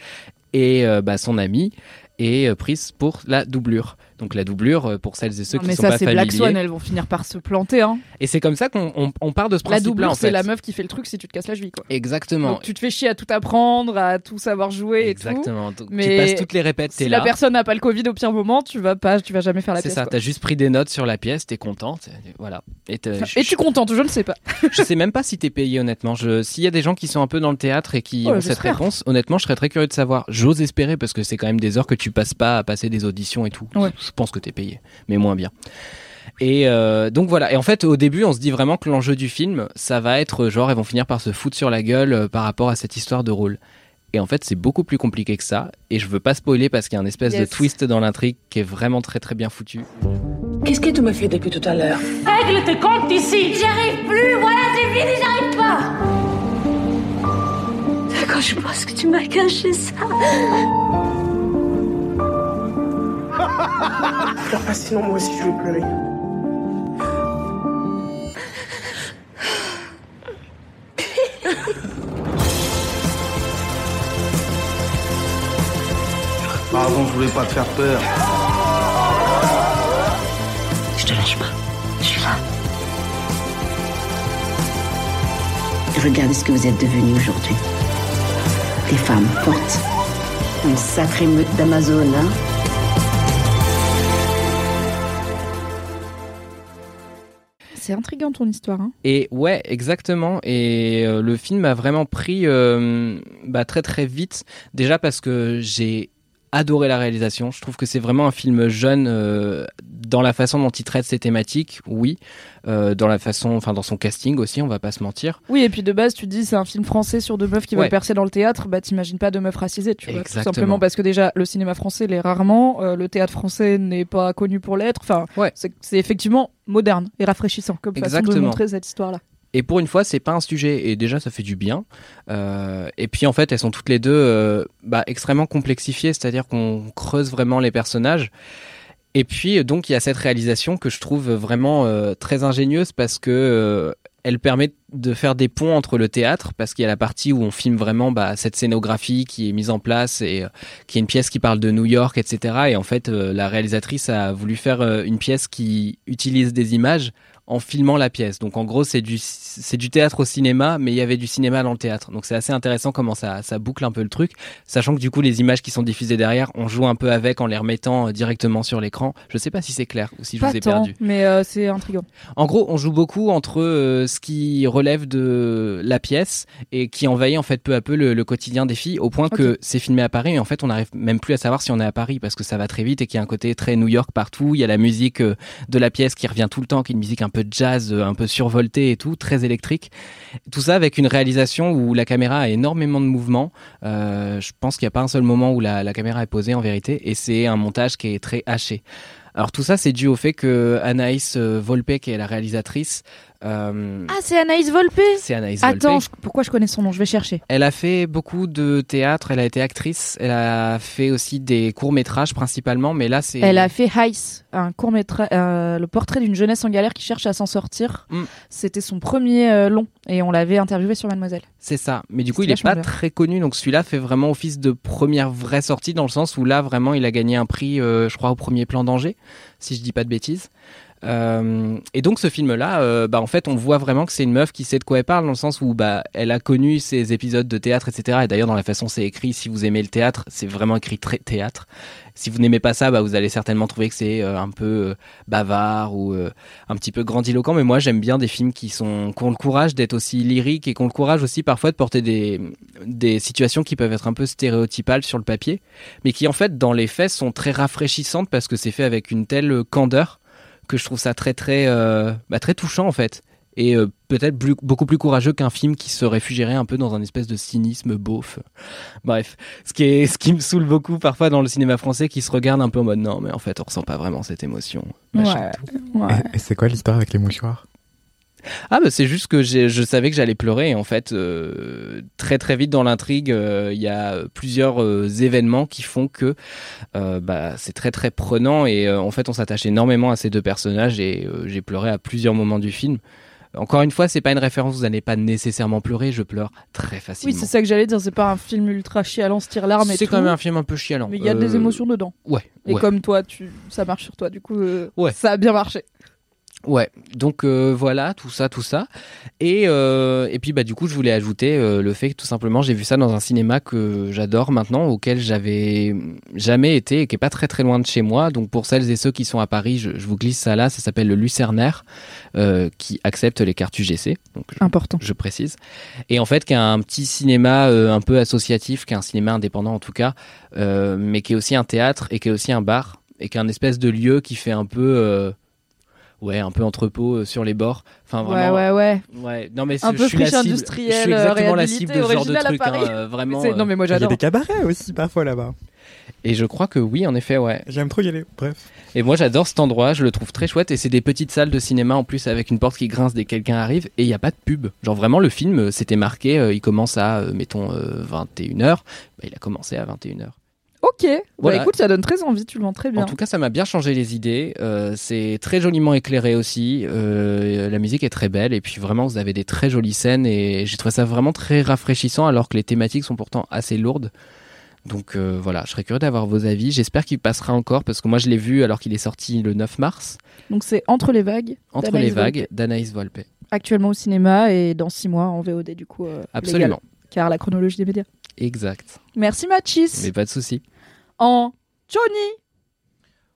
E: et bah, son amie est prise pour la doublure donc la doublure euh, pour celles et ceux
A: Non,
E: qui
A: mais
E: sont
A: ça,
E: pas
A: c'est
E: familiers
A: Black Swan, elles vont finir par se planter. Hein.
E: et c'est comme ça qu'on on, on part de ce
A: La
E: principe là
A: doublure,
E: en
A: c'est la meuf qui fait le truc si tu te casses la cheville. Quoi.
E: exactement
A: Donc tu te fais chier à tout apprendre, à tout savoir jouer et tout.
E: Exactement.
A: Mais
E: tu passes toutes les répètes, t'es
A: Si
E: là.
A: la personne n'a pas le Covid au pire moment, tu vas pas, tu vas jamais faire la
E: C'est
A: pièce.
E: ça,
A: quoi.
E: t'as juste pris des notes sur la pièce, t'es contente, voilà. Et, je-
A: Et tu es contente, je ne sais pas.
E: je sais même pas si t'es payé honnêtement. S'il y a des gens qui sont un peu dans le théâtre et qui
A: Ouais,
E: ont cette réponse, honnêtement, je serais très curieux de savoir. J'ose espérer parce que c'est quand même des heures que tu passes pas à passer des auditions et tout. Je pense que t'es payé, mais moins bien. Et euh, donc voilà. Et en fait, au début, on se dit vraiment que l'enjeu du film, ça va être euh, genre, ils vont finir par se foutre sur la gueule euh, par rapport à cette histoire de rôle. Et en fait, c'est beaucoup plus compliqué que ça. Et je veux pas spoiler parce qu'il y a un espèce
I: Yes.
E: de twist dans l'intrigue qui est vraiment très très bien foutu.
B: Qu'est-ce que tu me fais depuis tout à l'heure?
I: Règle tes comptes ici J'y arrive plus, voilà, c'est fini, j'arrive pas
K: Quand je pense que tu m'as caché ça.
B: Pleure pas, sinon moi aussi je vais pleurer.
J: Pardon, je voulais pas te faire peur.
K: Je te lâche pas. Je suis là. Regardez ce que vous êtes devenus aujourd'hui. Des femmes fortes. Une sacrée meute d'Amazone, hein
A: C'est intriguant ton histoire. Hein.
E: Et ouais, exactement. Et euh, le film a vraiment pris euh, bah, très très vite. Déjà parce que j'ai adoré la réalisation. Je trouve que c'est vraiment un film jeune euh, dans la façon dont il traite ses thématiques, oui. Euh, dans la façon, enfin dans son casting aussi, on va pas se mentir.
A: Oui, et puis de base, tu dis c'est un film français sur deux meufs qui
E: Ouais.
A: veulent percer dans le théâtre. Bah, t'imagines pas deux meufs racisées, tu vois. Tout
E: Exactement.
A: simplement parce que déjà, le cinéma français l'est rarement. euh, le théâtre français n'est pas connu pour l'être. Enfin, c'est c'est effectivement moderne et rafraîchissant comme façon de
E: Exactement.
A: montrer cette histoire-là.
E: Et pour une fois, c'est pas un sujet, et déjà ça fait du bien. Euh, et puis en fait, elles sont toutes les deux euh, bah, extrêmement complexifiées, c'est-à-dire qu'on creuse vraiment les personnages. Et puis donc il y a cette réalisation que je trouve vraiment euh, très ingénieuse parce que euh, elle permet de faire des ponts entre le théâtre parce qu'il y a la partie où on filme vraiment bah, cette scénographie qui est mise en place et euh, qui est une pièce qui parle de New York, etc. Et en fait, euh, la réalisatrice a voulu faire euh, une pièce qui utilise des images en filmant la pièce. Donc en gros, c'est du c'est du théâtre au cinéma, mais il y avait du cinéma dans le théâtre. Donc c'est assez intéressant comment ça ça boucle un peu le truc, sachant que du coup les images qui sont diffusées derrière, on joue un peu avec en les remettant euh, directement sur l'écran. Je sais pas si c'est clair ou si je vous ai
A: tant,
E: perdu.
A: mais euh, c'est intriguant.
E: En gros, on joue beaucoup entre euh, ce qui relève de la pièce et qui envahit en fait peu à peu le, le quotidien des filles, au point que c'est filmé à Paris et en fait on n'arrive même plus à savoir si on est à Paris parce que ça va très vite et qu'il y a un côté très New York partout. Il y a la musique euh, de la pièce qui revient tout le temps, qui est une musique un peu jazz, euh, un peu survoltée et tout, très électrique. Tout ça avec une réalisation où la caméra a énormément de mouvements. Euh, je pense qu'il n'y a pas un seul moment où la, la caméra est posée en vérité et c'est un montage qui est très haché. Alors tout ça, c'est dû au fait que Anaïs euh, Volpe, qui est la réalisatrice, euh,
A: Ah, c'est Anaïs Volpe
E: c'est Anaïs
A: Attends,
E: Volpe.
A: je- pourquoi je connais son nom? Je vais chercher.
E: Elle a fait beaucoup de théâtre, elle a été actrice, elle a fait aussi des courts-métrages principalement, mais là c'est...
A: Elle a fait Heiss, un court métrage, le portrait d'une jeunesse en galère qui cherche à s'en sortir.
E: Mm.
A: C'était son premier euh, long et on l'avait interviewé sur Mademoiselle.
E: C'est ça. Mais du coup, il est
A: vachement
E: pas très connu. Donc celui-là fait vraiment office de première vraie sortie dans le sens où là, vraiment, il a gagné un prix, euh, je crois, au premier plan d'Angers, si je dis pas de bêtises. Euh, et donc ce film-là, euh, bah en fait, on voit vraiment que c'est une meuf qui sait de quoi elle parle, dans le sens où bah elle a connu ces épisodes de théâtre, etc. Et d'ailleurs, dans la façon c'est écrit, si vous aimez le théâtre, c'est vraiment écrit très théâtre. Si vous n'aimez pas ça, bah vous allez certainement trouver que c'est euh, un peu bavard ou un petit peu grandiloquent. Mais moi, j'aime bien des films qui sont qui ont le courage d'être aussi lyriques et qui ont le courage aussi parfois de porter des des situations qui peuvent être un peu stéréotypales sur le papier, mais qui en fait dans les faits sont très rafraîchissantes parce que c'est fait avec une telle candeur que je trouve ça très très euh, bah, très touchant en fait. Et euh, peut-être plus- beaucoup plus courageux qu'un film qui se réfugierait un peu dans un espèce de cynisme beauf. Bref, ce qui est ce qui me saoule beaucoup parfois dans le cinéma français qui se regarde un peu en mode non mais en fait on ressent pas vraiment cette émotion.
D: Et, et c'est quoi l'histoire avec les mouchoirs?
E: Ah bah c'est juste que je savais que j'allais pleurer et en fait euh, très très vite dans l'intrigue euh, il y a plusieurs euh, événements qui font que bah, c'est très très prenant et en fait on s'attache énormément à ces deux personnages et j'ai pleuré à plusieurs moments du film. Encore une fois, c'est pas une référence, vous n'allez pas nécessairement pleurer, je pleure très
A: Oui,
E: facilement.
A: c'est ça que j'allais dire. C'est pas un film ultra chialant, se tire l'arme et
E: C'est quand même un film un peu chialant.
A: Mais il y a des émotions dedans.
E: Ouais.
A: Et
E: ouais.
A: comme toi, tu, ça marche sur toi. Du coup, euh,
E: Ouais.
A: ça a bien marché.
E: Ouais, donc euh, voilà, tout ça, tout ça. Et, euh, et puis bah du coup, je voulais ajouter euh, le fait que tout simplement, j'ai vu ça dans un cinéma que j'adore maintenant, auquel j'avais jamais été et qui est pas très très loin de chez moi. Donc pour celles et ceux qui sont à Paris, je, je vous glisse ça là, ça s'appelle le Lucernaire, qui accepte les cartes UGC. Donc je,
A: Important.
E: je précise. Et en fait, qui a un petit cinéma un peu associatif, qui est un cinéma indépendant en tout cas, mais qui est aussi un théâtre et qui est aussi un bar et qui est un espèce de lieu qui fait un peu ouais un peu entrepôt euh, sur les bords enfin
A: Ouais,
E: vraiment
A: ouais, ouais.
E: ouais non mais
A: Un
E: je
A: peu
E: suis la
A: friche
E: cible.
A: industrielle,
E: je suis exactement la cible de ce genre de truc hein, euh, vraiment
A: non, mais moi,
D: Il y a
A: j'adore.
D: des cabarets aussi parfois là-bas.
E: et je crois que oui en effet ouais
D: J'aime trop y aller. Bref.
E: et moi j'adore cet endroit je le trouve très chouette et c'est des petites salles de cinéma en plus avec une porte qui grince dès que quelqu'un arrive et il n'y a pas de pub genre vraiment le film euh, c'était marqué euh, il commence à euh, mettons 21h bah, il a commencé à 21h
A: Ok. Bah écoute, ça donne très envie. Tu le vends très bien.
E: En tout cas, ça m'a bien changé les idées. Euh, c'est très joliment éclairé aussi. Euh, la musique est très belle et puis vraiment, vous avez des très jolies scènes et j'ai trouvé ça vraiment très rafraîchissant alors que les thématiques sont pourtant assez lourdes. Donc euh, voilà, je serais curieux d'avoir vos avis. J'espère qu'il passera encore parce que moi je l'ai vu alors qu'il est sorti le 9 mars.
A: Donc c'est Entre les vagues.
E: Entre les vagues d'Anaïs Volpe.
A: Actuellement au cinéma et dans six mois en VOD du coup.
E: Absolument.
A: légal. car la chronologie des médias.
E: Exact.
A: Merci Machis.
E: Mais pas de souci.
A: En Johnny.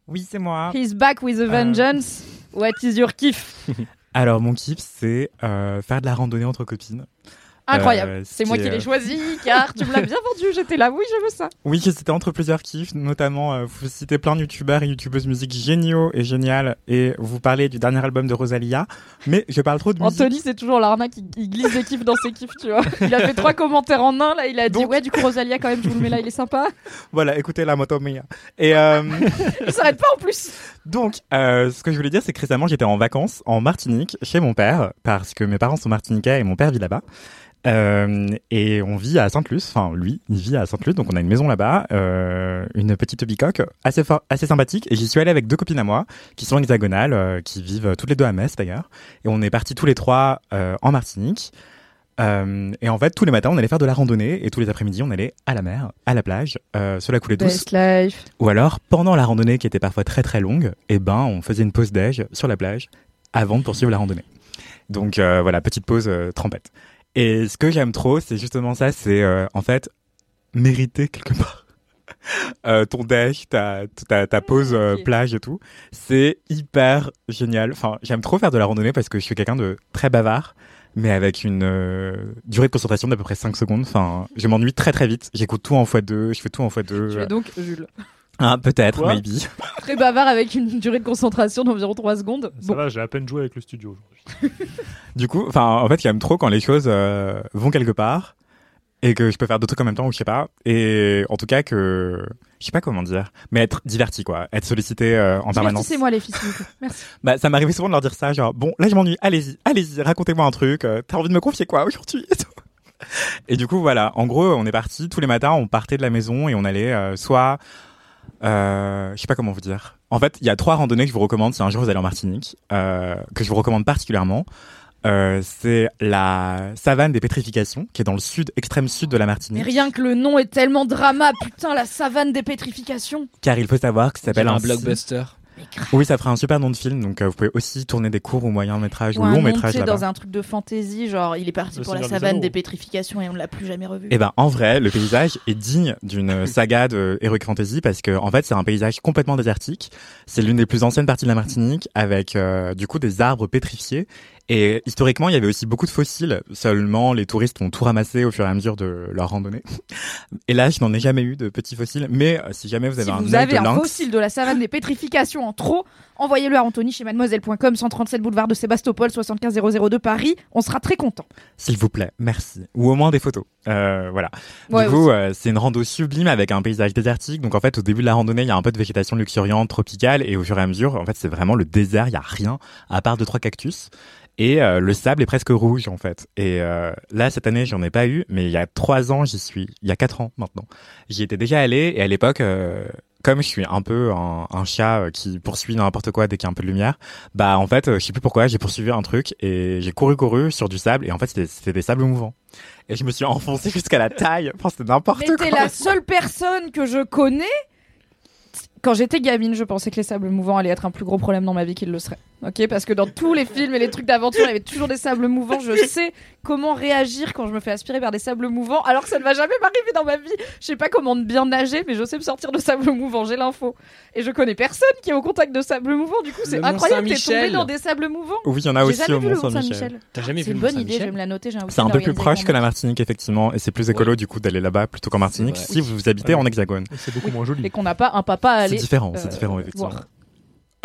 D: Oui, c'est moi.
A: He's back with a
D: Euh.
A: vengeance. What is your kiff?
D: Alors, mon kiff, c'est euh, faire de la randonnée entre copines.
A: Incroyable.
D: Euh, ce
A: c'est moi
D: qui
A: l'ai
D: euh,
A: choisi car tu me l'as bien vendu. J'étais là. Oui, je veux ça.
D: Oui, c'était entre plusieurs kiffs, notamment euh, vous citez plein de youtubeurs et youtubeuses musique géniaux et géniales, et vous parlez du dernier album de Rosalia, mais je parle trop de musique.
A: Anthony, c'est toujours l'arnaque. Il, il glisse des kiffs dans ses kiffs, tu vois. Il a fait trois commentaires en un. Là, il a dit
D: Donc-
A: ouais, du coup Rosalia quand même, je vous le mets là, il est sympa.
D: Voilà, écoutez la moto mia. Et euh,
A: Il s'arrête pas en plus.
D: Donc, euh, ce que je voulais dire, c'est que récemment, j'étais en vacances en Martinique chez mon père, parce que mes parents sont martiniquais et mon père vit là-bas. Euh, et on vit à Sainte-Luce, enfin lui, il vit à Sainte-Luce, donc on a une maison là-bas, euh, une petite bicoque assez assez sympathique. Et j'y suis allé avec deux copines à moi, qui sont hexagonales, euh, qui vivent toutes les deux à Metz d'ailleurs. Et on est partis tous les trois euh, en Martinique. Euh, et en fait, tous les matins, on allait faire de la randonnée, et tous les après-midi, on allait à la mer, à la plage, euh, sur la coulée douce.
A: Life.
D: Ou alors, pendant la randonnée qui était parfois très très longue, eh ben, on faisait une pause déj sur la plage avant de poursuivre la randonnée. Donc euh, voilà, petite pause euh, trempette. Et ce que j'aime trop, c'est justement ça, c'est euh, en fait mériter quelque part. Euh, ton déj, ta, ta, ta pause euh, plage et tout, c'est hyper génial. Enfin, j'aime trop faire de la randonnée parce que je suis quelqu'un de très bavard, mais avec une euh, durée de concentration d'à peu près 5 secondes. Enfin, je m'ennuie très très vite. J'écoute tout en x2, je fais tout en x2.
A: Tu es donc Jules.
D: Ah, peut-être,
F: Quoi
D: maybe.
A: Très bavard avec une durée de concentration d'environ 3 secondes.
F: Ça
A: Bon,
F: va, j'ai à peine joué avec le studio aujourd'hui.
D: Du coup, enfin, en fait, j'aime trop quand les choses euh, vont quelque part et que je peux faire d'autres trucs en même temps ou je sais pas. Et en tout cas que, je sais pas comment dire, mais être diverti quoi, être sollicité euh, en permanence.
A: les filles, s'il vous plaît. Merci.
D: Bah, ça m'arrivait souvent de leur dire ça, genre bon, là je m'ennuie, allez-y, allez-y, racontez-moi un truc. euh, T'as envie de me confier quoi aujourd'hui et tout. Et du coup, voilà, en gros, on est parti tous les matins, on partait de la maison et on allait euh, soit, euh, je sais pas comment vous dire. En fait, il y a trois randonnées que je vous recommande si un jour vous allez en Martinique, que je vous recommande particulièrement. Euh, c'est la savane des pétrifications, qui est dans le sud, extrême sud de la
A: Mais
D: Martinique.
A: rien que le nom est tellement drama, putain, la savane des pétrifications.
D: Car il faut savoir que ça s'appelle un,
E: un blockbuster.
D: Oui, ça fera un super nom de film. Donc, euh, vous pouvez aussi tourner des courts ou moyens métrages ou, longs métrages
A: dans un truc de fantasy, genre il est parti
F: Le
A: pour la
F: Seigneur
A: savane des pétrifications et on ne l'a plus jamais revu.
D: Eh ben, en vrai, le paysage est digne d'une saga de Heroic Fantasy parce que, en fait, c'est un paysage complètement désertique. C'est l'une des plus anciennes parties de la Martinique avec, euh, du coup, des arbres pétrifiés. Et historiquement, il y avait aussi beaucoup de fossiles. Seulement, les touristes ont tout ramassé au fur et à mesure de leur randonnée. Et là, je n'en ai jamais eu de petits fossiles. Mais euh, si jamais vous avez
A: si
D: un
A: vous avez
D: de
A: un
D: lynx,
A: fossile de la savane des pétrifications en trop, envoyez-le à Anthony chez mademoiselle.com 137 boulevard de Sébastopol 75002 Paris. On sera très content.
D: S'il vous plaît, merci. Ou au moins des photos. Euh, voilà.
A: Ouais,
D: du coup, euh, c'est une rando sublime avec un paysage désertique. Donc en fait, au début de la randonnée, il y a un peu de végétation luxuriante, tropicale, et au fur et à mesure, en fait, c'est vraiment le désert. Il y a rien à part deux trois cactus. Et euh, le sable est presque rouge en fait. Et euh, là cette année j'en ai pas eu, mais il y a trois ans j'y suis. Il y a quatre ans maintenant. J'y étais déjà allé et à l'époque, euh, comme je suis un peu un, un chat euh, qui poursuit n'importe quoi dès qu'il y a un peu de lumière, bah en fait euh, je sais plus pourquoi j'ai poursuivi un truc et j'ai couru couru sur du sable et en fait c'était c'était des sables mouvants. Et je me suis enfoncé jusqu'à la taille. Enfin c'était n'importe
A: Mais
D: quoi.
A: t'es la seule personne que je connais. Quand j'étais gamine, je pensais que les sables mouvants allaient être un plus gros problème dans ma vie qu'ils le seraient. Ok, parce que dans tous les films et les trucs d'aventure, il y avait toujours des sables mouvants. Je sais comment réagir quand je me fais aspirer par des sables mouvants, alors que ça ne va jamais m'arriver dans ma vie. Je sais pas comment bien nager, mais je sais me sortir de sables mouvants. J'ai l'info. Et je connais personne qui est au contact de sables mouvants. Du coup, c'est
E: Le
A: incroyable. T'es
E: Mont-Saint-Michel.
A: tombé dans des sables mouvants.
D: Oui, il y en a aussi
A: jamais
D: au
A: vu le
D: Mont-Saint-Michel.
A: Mont-Saint-Michel.
E: T'as jamais
A: C'est
E: vu
A: une
E: le
A: bonne idée. Je
E: Mont-Saint-Michel
A: vais me la noter. j'ai un
D: C'est un peu plus proche que la Martinique effectivement et c'est plus écolo du coup d'aller là-bas plutôt qu'en Martinique si vous habitez en hexagone.
F: C'est beaucoup moins joli.
A: Et qu'on n'a pas un papa à
D: C'est
A: aller.
D: différent,
A: euh,
D: c'est différent effectivement.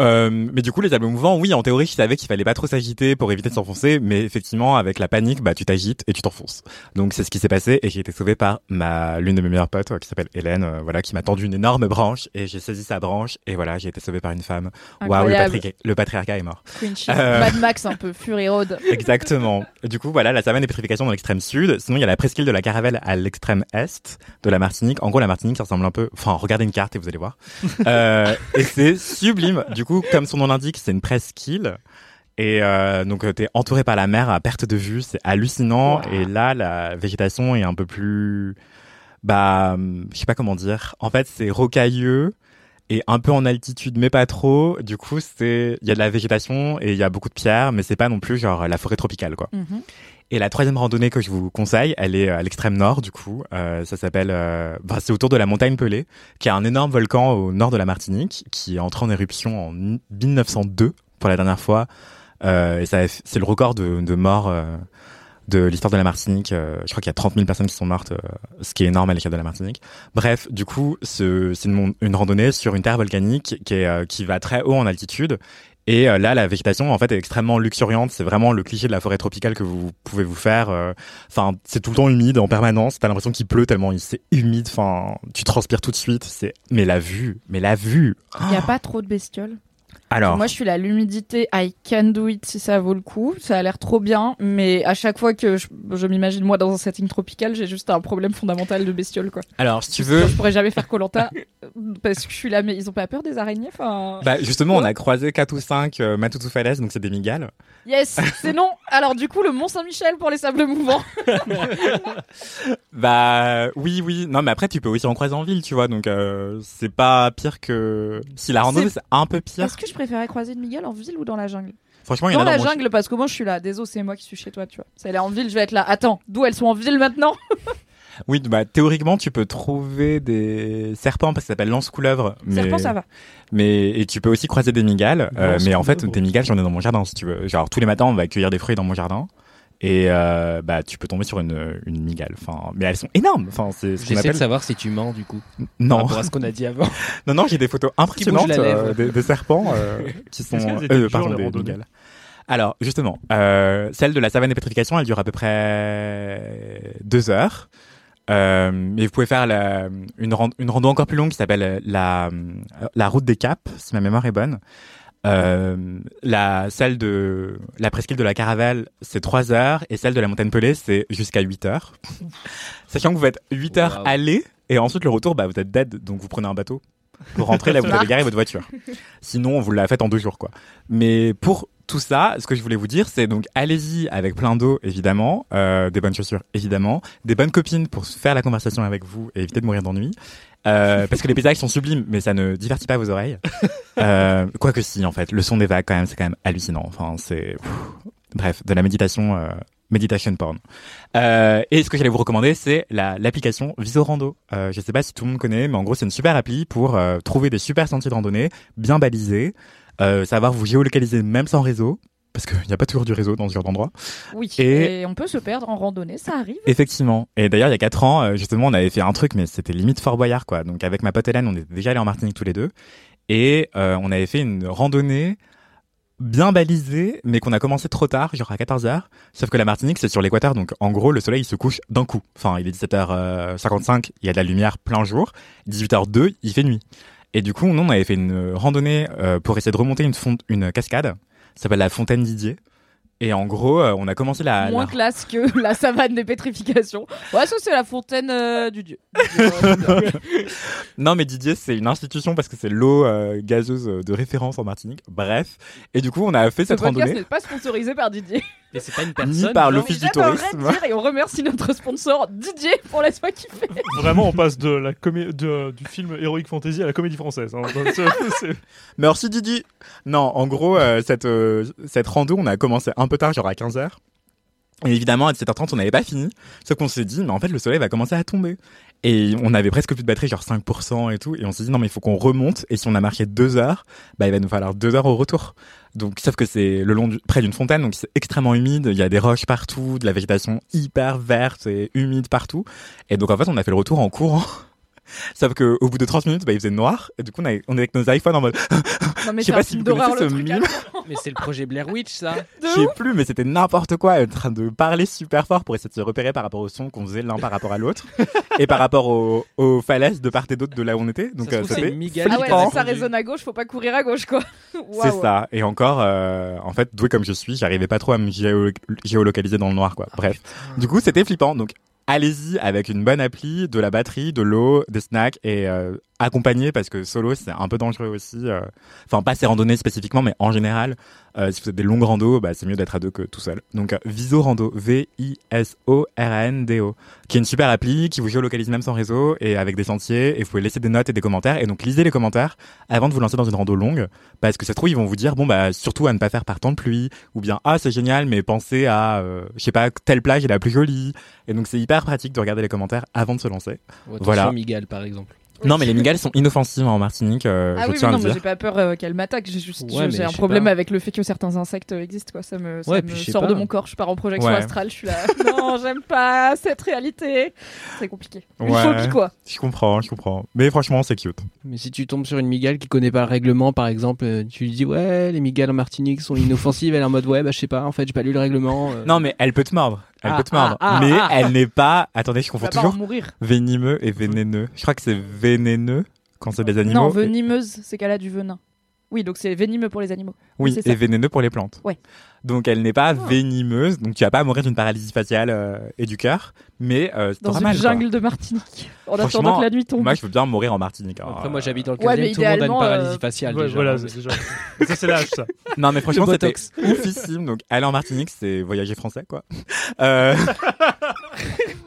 D: Euh, mais du coup, les sables mouvants, oui, en théorie, je savais qu'il fallait pas trop s'agiter pour éviter de s'enfoncer, mais effectivement, avec la panique, bah, tu t'agites et tu t'enfonces. Donc, c'est ce qui s'est passé et j'ai été sauvé par ma, l'une de mes meilleures potes, euh, qui s'appelle Hélène, euh, voilà, qui m'a tendu une énorme branche et j'ai saisi sa branche et voilà, j'ai été sauvé par une femme. Waouh, le,
A: Incroyable.
D: patri- le patriarcat est mort. Euh.
A: Mad Max un peu, Fury Road.
D: Exactement. Du coup, voilà, la savane des pétrifications dans l'extrême sud. Sinon, il y a la presqu'île de la Caravelle à l'extrême est de la Martinique. En gros, la Martinique, ça ressemble un peu, enfin, regardez une carte et vous allez voir. Et c'est sublime. Du coup, comme son nom l'indique, c'est une presqu'île. Et euh, donc, euh, t'es entouré par la mer à perte de vue. C'est hallucinant. Et là, la végétation est un peu plus, bah, je sais pas comment dire. En fait, c'est rocailleux et un peu en altitude, mais pas trop. Du coup, c'est, il y a de la végétation et il y a beaucoup de pierres, mais c'est pas non plus genre la forêt tropicale, quoi.
A: Mhm.
D: Et la troisième randonnée que je vous conseille, elle est à l'extrême nord, du coup. Euh, ça s'appelle, euh, bah, c'est autour de la montagne Pelée, qui est un énorme volcan au nord de la Martinique, qui est entré en éruption en 1902 pour la dernière fois. Euh, et ça, c'est le record de, de morts euh, de l'histoire de la Martinique. Euh, je crois qu'il y a 30 000 personnes qui sont mortes, euh, ce qui est énorme à l'échelle de la Martinique. Bref, du coup, ce- c'est une, randonnée sur une terre volcanique qui, est, euh, qui va très haut en altitude. Et euh, là, la végétation, en fait, est extrêmement luxuriante. C'est vraiment le cliché de la forêt tropicale que vous pouvez vous faire. euh. Enfin, c'est tout le temps humide en permanence. T'as l'impression qu'il pleut tellement c'est humide. Enfin, tu transpires tout de suite. C'est mais la vue, mais la vue.
A: Il n'y a pas trop de bestioles?
D: Alors,
A: Moi, je suis là, l'humidité, I can do it si ça vaut le coup. Ça a l'air trop bien, mais à chaque fois que je, je m'imagine moi dans un setting tropical, j'ai juste un problème fondamental de bestiole, quoi.
D: alors, si tu veux,
A: Je pourrais jamais faire Colanta parce que je suis là, mais ils ont pas peur des araignées, enfin.
D: bah justement, on a croisé quatre ou cinq euh, Matoutou Falaises, donc c'est des migales.
A: Yes, c'est non. Alors du coup, le Mont Saint-Michel pour les sables mouvants.
D: Bah oui, oui. Non, mais après, tu peux aussi en croiser en ville, tu vois. Donc, euh, c'est pas pire que si la randonnée
A: C'est-
D: c'est un peu pire.
A: Est-ce que je préférais croiser une migale en ville ou dans la jungle?
D: Franchement, il y en
A: Dans
D: a
A: la
D: dans
A: jungle, parce que moi je suis là. Désolé, c'est moi qui suis chez toi, tu vois. C'est elle est en ville, je vais être là. Attends, d'où elles sont en ville maintenant?
D: Oui, bah théoriquement, tu peux trouver des serpents parce que ça s'appelle lance-couleuvre. Mais...
A: Serpent, ça va.
D: Mais et tu peux aussi croiser des migales. euh, mais en fait, des migales, j'en ai dans mon jardin si tu veux. Genre tous les matins, on va cueillir des fruits dans mon jardin. Et euh, bah tu peux tomber sur une, une migale. Enfin, mais elles sont énormes. Enfin, c'est ce
E: J'essaie
D: appelle.
E: de savoir si tu mens du coup. Par
D: Non,
E: rapport à ce qu'on a dit avant.
D: non, non, j'ai des photos impressionnantes euh, des, des serpents euh, qui sont euh, pardon, des migales. Alors justement, euh, celle de la savane des pétrifications, elle dure à peu près deux heures. Euh, mais vous pouvez faire la- une, ran- une rando encore plus longue qui s'appelle la, la route des Caps, si ma mémoire est bonne. Euh, la celle de la presqu'île de la Caravelle, c'est 3 heures et celle de la montagne Pelée, c'est jusqu'à 8 heures. Sachant que vous faites 8 heures
E: Wow.
D: aller et ensuite le retour, bah vous êtes dead, donc vous prenez un bateau pour rentrer là où vous avez garé votre voiture. Sinon, vous la faites en deux jours, quoi. Mais pour tout ça, ce que je voulais vous dire, c'est donc allez-y avec plein d'eau, évidemment, euh, des bonnes chaussures, évidemment, des bonnes copines pour faire la conversation avec vous et éviter de mourir d'ennui. Euh, parce que les paysages sont sublimes, mais ça ne divertit pas vos oreilles. Euh, quoi que si, en fait, le son des vagues, quand même, c'est quand même hallucinant. Enfin, c'est bref, de la méditation, euh, meditation porn. Euh, et ce que j'allais vous recommander, c'est la l'application Visorando. Euh, je sais pas si tout le monde connaît, mais en gros, c'est une super appli pour euh, trouver des super sentiers de randonnée bien balisés, euh, savoir vous géolocaliser même sans réseau. Parce qu'il n'y a pas toujours du réseau dans ce genre d'endroit.
A: Oui,
D: Et-
A: et... on peut se perdre en randonnée, ça arrive.
D: Effectivement. Et d'ailleurs, il y a quatre ans, euh, justement, on avait fait un truc, mais c'était limite Fort Boyard, quoi. Donc, avec ma pote Hélène, on était déjà allés en Martinique tous les deux. Et euh, on avait fait une randonnée bien balisée, mais qu'on a commencé trop tard, genre à 14h. Sauf que la Martinique, c'est sur l'équateur, donc en gros, le soleil il se couche d'un coup. Enfin, il est 17h55, il y a de la lumière plein jour. 18h02, il fait nuit. Et du coup, nous, on avait fait une randonnée euh, pour essayer de remonter une, une cascade. Ça s'appelle la Fontaine Didier. Et en gros, euh, on a commencé la,
A: Moins
D: la-
A: classe que la savane des pétrifications. Ouais, ça c'est la fontaine euh, du dieu.
D: Non, mais Didier, c'est une institution parce que c'est l'eau euh, gazeuse de référence en Martinique. Bref. Et du coup, on a fait
A: Ce
D: cette
A: podcast
D: randonnée
A: n'est pas sponsorisé par Didier.
E: Mais c'est pas une
D: ni
E: personne.
D: par
E: genre.
D: l'Office du tourisme.
A: dire et on remercie notre sponsor Didier pour laisse-moi kiffer.
F: Vraiment, on passe de la comé- de- du film Heroic Fantasy à la comédie française. hein.
D: Merci Didier. Non, en gros, euh, cette, euh, cette rando, on a commencé un peu tard, genre à 15h. Et évidemment, à 17h30, on n'avait pas fini. Sauf qu'on s'est dit, mais en fait, le soleil va commencer à tomber. Et on avait presque plus de batterie, genre 5%, et tout. Et on s'est dit, non, mais il faut qu'on remonte. Et si on a marché deux heures, bah, il va nous falloir deux heures au retour. Donc, sauf que c'est le long du, près d'une fontaine, donc c'est extrêmement humide. Il y a des roches partout, de la végétation hyper verte et humide partout. Et donc, en fait, on a fait le retour en courant. Sauf que au bout de 30 minutes, bah, il faisait noir. Et du coup, on, est avec nos iPhones en mode,
A: Non mais
D: Je sais
A: c'est
D: pas si vous connaissez ce
A: le truc.
D: mime.
E: Mais c'est le projet Blair Witch, ça.
D: Je sais plus, mais c'était n'importe quoi, en train de parler super fort pour essayer de se repérer par rapport au son qu'on faisait l'un par rapport à l'autre et par rapport aux, aux falaises de part et d'autre de là où on était. Donc
E: Ça
D: euh, c'était
A: Ah ouais, ça résonne à gauche, faut pas courir à gauche quoi.
D: C'est ça. Et encore, euh, en fait, doué comme je suis, j'arrivais pas trop à me géo- géolocaliser dans le noir, quoi. Bref. Du coup, c'était flippant. Donc, allez-y avec une bonne appli, de la batterie, de l'eau, des snacks et euh, accompagné parce que solo, c'est un peu dangereux aussi. euh. Enfin, pas ces randonnées spécifiquement, mais en général, euh, si vous faites des longues randos, bah, c'est mieux d'être à deux que tout seul. Donc, euh, Viso Rando, V-I-S-O-R-A-N-D-O, qui est une super appli qui vous géolocalise même sans réseau et avec des sentiers et vous pouvez laisser des notes et des commentaires. Et donc, lisez les commentaires avant de vous lancer dans une rando longue parce que ça se trouve, ils vont vous dire, bon, bah, surtout à ne pas faire par temps de pluie ou bien, ah, c'est génial, mais pensez à, euh, je sais pas, telle plage est la plus jolie. Et donc, c'est hyper pratique de regarder les commentaires avant de se lancer.
E: Ou
D: Voilà.
E: Miguel, par exemple.
D: Non, mais les migales sont inoffensives en Martinique, euh,
A: Ah
D: je
A: oui,
D: tiens
A: mais non, mais j'ai pas peur euh, qu'elle m'attaque. J'ai juste
E: Ouais,
A: j'ai un problème
E: pas.
A: avec le fait que certains insectes existent. Quoi. Ça me, ça
E: Ouais,
A: sort
E: pas.
A: de mon corps. Je pars en projection
D: Ouais.
A: astrale. Je suis là. non, j'aime pas cette réalité. C'est compliqué. Une
D: Ouais.
A: phobie quoi.
D: Je comprends, je comprends. Mais franchement, c'est cute.
E: Mais si tu tombes sur une migale qui connaît pas le règlement, par exemple, euh, tu lui dis ouais, les migales en Martinique sont inoffensives, elle est en mode ouais, bah je sais pas, en fait j'ai pas lu le règlement. euh.
D: Non, mais elle peut te mordre. Elle
E: Ah,
D: peut te mordre.
E: ah, ah,
D: mais
E: ah.
D: elle n'est pas. Attendez, je confonds toujours
A: mourir.
D: venimeux et vénéneux. Je crois que c'est vénéneux quand c'est des animaux.
A: Non, venimeuse, c'est qu'elle a du venin. Oui, donc c'est venimeux pour les animaux.
D: Oui,
A: c'est ça.
D: et vénéneux pour les plantes.
A: Ouais.
D: Donc elle n'est pas venimeuse, donc tu vas pas mourir d'une paralysie faciale euh, et du cœur, mais euh,
A: Dans une
D: mal. quoi.
A: jungle de Martinique. En attendant
D: Franchement,
A: que la nuit tombe.
D: Moi, je veux bien mourir en Martinique. hein.
E: Après, moi j'habite dans le
A: Ouais,
E: 15
A: mais
E: tout le monde a une paralysie
A: euh,
E: faciale
F: Ouais, voilà, c'est déjà. ça, c'est l'âge, ça.
D: Non, mais franchement, c'était oufissime. Donc, aller en Martinique, c'est voyager français, quoi. Euh...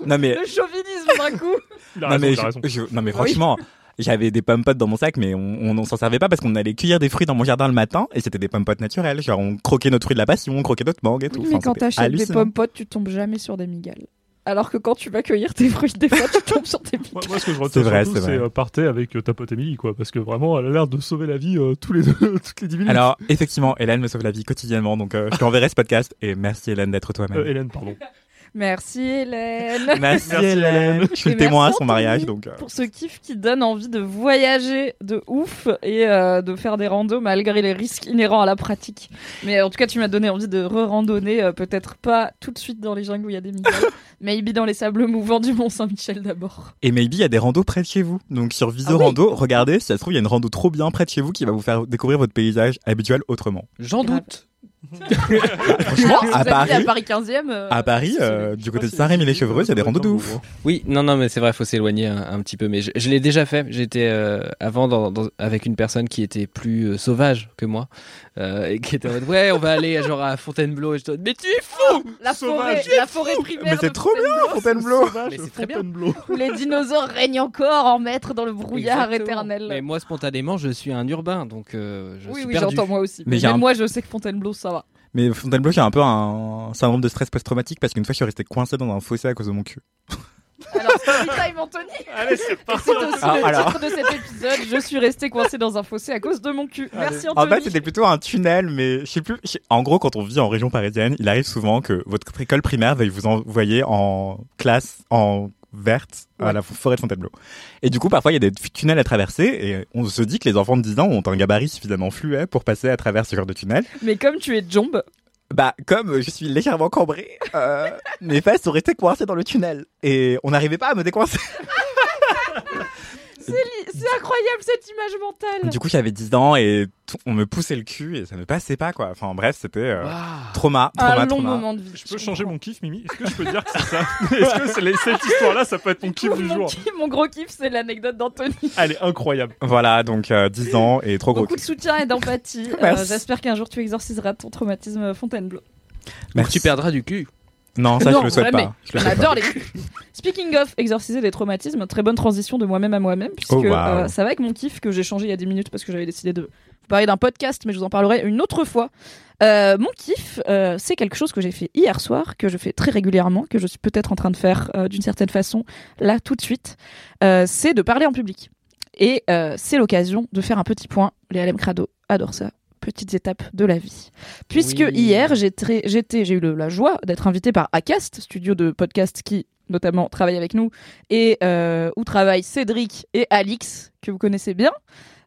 D: non, mais,
A: Le chauvinisme d'un coup.
F: Raison,
D: mais, je- je- non, mais franchement, j'avais des pommes potes dans mon sac, mais on, on, on s'en servait pas parce qu'on allait cueillir des fruits dans mon jardin le matin et c'était des pommes potes naturelles. Genre, on croquait notre fruit de la passion, on croquait notre mangue et tout.
A: Oui, mais
D: Enfin,
A: quand t'achètes des pommes potes, tu tombes jamais sur des migales. Alors que quand tu vas cueillir tes fruits, des fois tu tombes sur des
F: Moi,
A: migales.
F: moi, ce que je retiens
D: C'est vrai,
F: surtout,
D: c'est
F: c'est
D: vrai.
F: euh, partez avec euh, ta pote Émilie, quoi, parce que vraiment, elle a l'air de sauver la vie euh, tous les deux, toutes les 10 minutes.
D: Alors, effectivement, Hélène me sauve la vie quotidiennement, donc euh, je t'enverrai ce podcast et merci Hélène d'être toi-même.
F: Euh, Hélène, pardon.
A: Merci Hélène.
D: Merci,
F: Merci,
D: Hélène. Je suis le témoin à son mariage, donc. euh,
A: Pour ce kiff qui donne envie de voyager de ouf et euh, de faire des randos malgré les risques inhérents à la pratique. Mais en tout cas, tu m'as donné envie de re-randonner, euh, peut-être pas tout de suite dans les jungles où il y a des migales, maybe dans les sables mouvants du Mont Saint-Michel d'abord.
D: Et maybe il y a des randos près de chez vous. Donc sur Viso
A: Ah oui.
D: Regardez, si ça se trouve, il y a une rando trop bien près de chez vous qui va vous faire découvrir votre paysage habituel autrement.
E: J'en
A: Grave.
E: doute.
D: Franchement, à Paris,
A: à Paris 15e. euh,
D: à Paris, euh, du côté de Saint-Rémy-les-Chevreux, il y a des randos de ouf.
E: Oui, non, non, mais c'est vrai, il faut s'éloigner un, un petit peu. Mais je, je l'ai déjà fait. J'étais euh, avant dans, dans- avec une personne qui était plus euh, sauvage que moi euh, et qui était en mode ouais, on va aller genre à Fontainebleau. Et je te mais tu es fou
A: La forêt,
F: Sauvage.
A: la forêt primaire.
D: Mais c'est trop bien, Fontainebleau.
E: Mais c'est très bien.
A: Où les dinosaures règnent encore en maître dans le brouillard
E: Exactement.
A: éternel.
E: Mais moi, spontanément, je suis un urbain, donc euh, je
A: oui,
E: suis
A: oui,
E: perdu.
A: j'entends moi aussi.
D: Mais un-
A: moi, je sais que Fontainebleau, ça.
D: Mais Fontainebleau, j'ai un peu un syndrome de stress post-traumatique parce qu'une fois, je suis resté coincé dans un fossé à cause de mon cul.
A: Alors, time, Anthony.
F: Allez, c'est
A: C'est
F: parti.
A: aussi
D: Ah,
A: le
D: alors.
A: titre de cet épisode. Je suis resté coincé dans un fossé à cause de mon cul. Merci,
D: En
A: Anthony.
D: fait, c'était plutôt un tunnel, mais je sais plus. En gros, quand on vit en région parisienne, il arrive souvent que votre école primaire veuille vous envoyer en classe en verte à la forêt de Fontainebleau. Et du coup, parfois, il y a des tunnels à traverser et on se dit que les enfants de 10 ans ont un gabarit suffisamment fluet pour passer à travers ce genre de tunnel.
A: Mais comme tu es Jombe,
D: Bah, comme je suis légèrement cambré, euh, mes fesses auraient été coincées dans le tunnel et on n'arrivait pas à me décoincer.
A: c'est incroyable cette image mentale.
D: Du coup, j'avais 10 ans et on me poussait le cul et ça ne passait pas, quoi. Enfin, bref, c'était euh, trauma, trauma,
A: un long
D: trauma.
A: moment de vie.
F: Je peux changer mon kiff, Mimi? Est-ce que je peux dire que c'est ça? Est-ce que c'est cette histoire-là, ça peut être mon kiff du
A: mon,
F: jour?
A: kiff- mon gros kiff, c'est l'anecdote d'Anthony.
F: Elle est incroyable.
D: Voilà, donc euh, 10 ans et trop gros
A: Beaucoup de soutien et d'empathie. Euh,
D: Merci.
A: J'espère qu'un jour tu exorciseras ton traumatisme Fontainebleau.
E: Donc tu perdras du cul.
D: Non, ça,
A: non,
D: je le souhaite pas. Je le
A: On
D: souhaite
A: adore
D: pas.
A: les. Speaking of exorciser des traumatismes, très bonne transition de moi-même à moi-même, puisque
D: Oh, wow.
A: euh, ça va avec mon kiff que j'ai changé il y a 10 minutes parce que j'avais décidé de vous parler d'un podcast, mais je vous en parlerai une autre fois. Euh, mon kiff, euh, c'est quelque chose que j'ai fait hier soir, que je fais très régulièrement, que je suis peut-être en train de faire d'une certaine façon là tout de suite. C'est de parler en public. Et c'est l'occasion de faire un petit point. Les LM Crado adorent ça. Petites étapes de la vie. Puisque
E: Oui.
A: hier, j'ai très- j'étais, j'ai eu le- la joie d'être invité par Acast, studio de podcast qui notamment travaille avec nous et euh, où travaillent Cédric et Alix, que vous connaissez bien.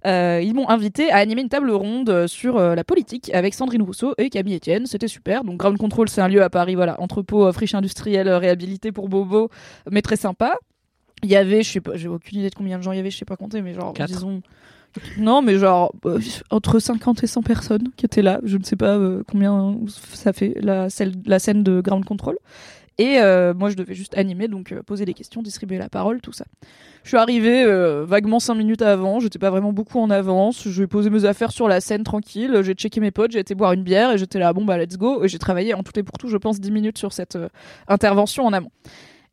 A: Euh, ils m'ont invité à animer une table ronde sur euh, la politique avec Sandrine Rousseau et Camille Etienne. C'était super. Donc Ground Control, c'est un lieu à Paris, voilà, entrepôt, euh, friche industrielle, réhabilité pour Bobo, mais très sympa. Il y avait, je sais pas, j'ai aucune idée de combien de gens il y avait, je sais pas compter, mais genre,
E: Quatre.
A: disons. Non, mais genre, euh, entre 50 et 100 personnes qui étaient là. Je ne sais pas euh, combien ça fait la, scène de Ground Control. Et euh, moi, je devais juste animer, donc poser des questions, distribuer la parole, tout ça. Je suis arrivée vaguement 5 minutes avant, j'étais pas vraiment beaucoup en avance. Je vais poser mes affaires sur la scène tranquille, j'ai checké mes potes, j'ai été boire une bière et j'étais là, bon bah let's go. Et j'ai travaillé en tout et pour tout, je pense, 10 minutes sur cette intervention en amont.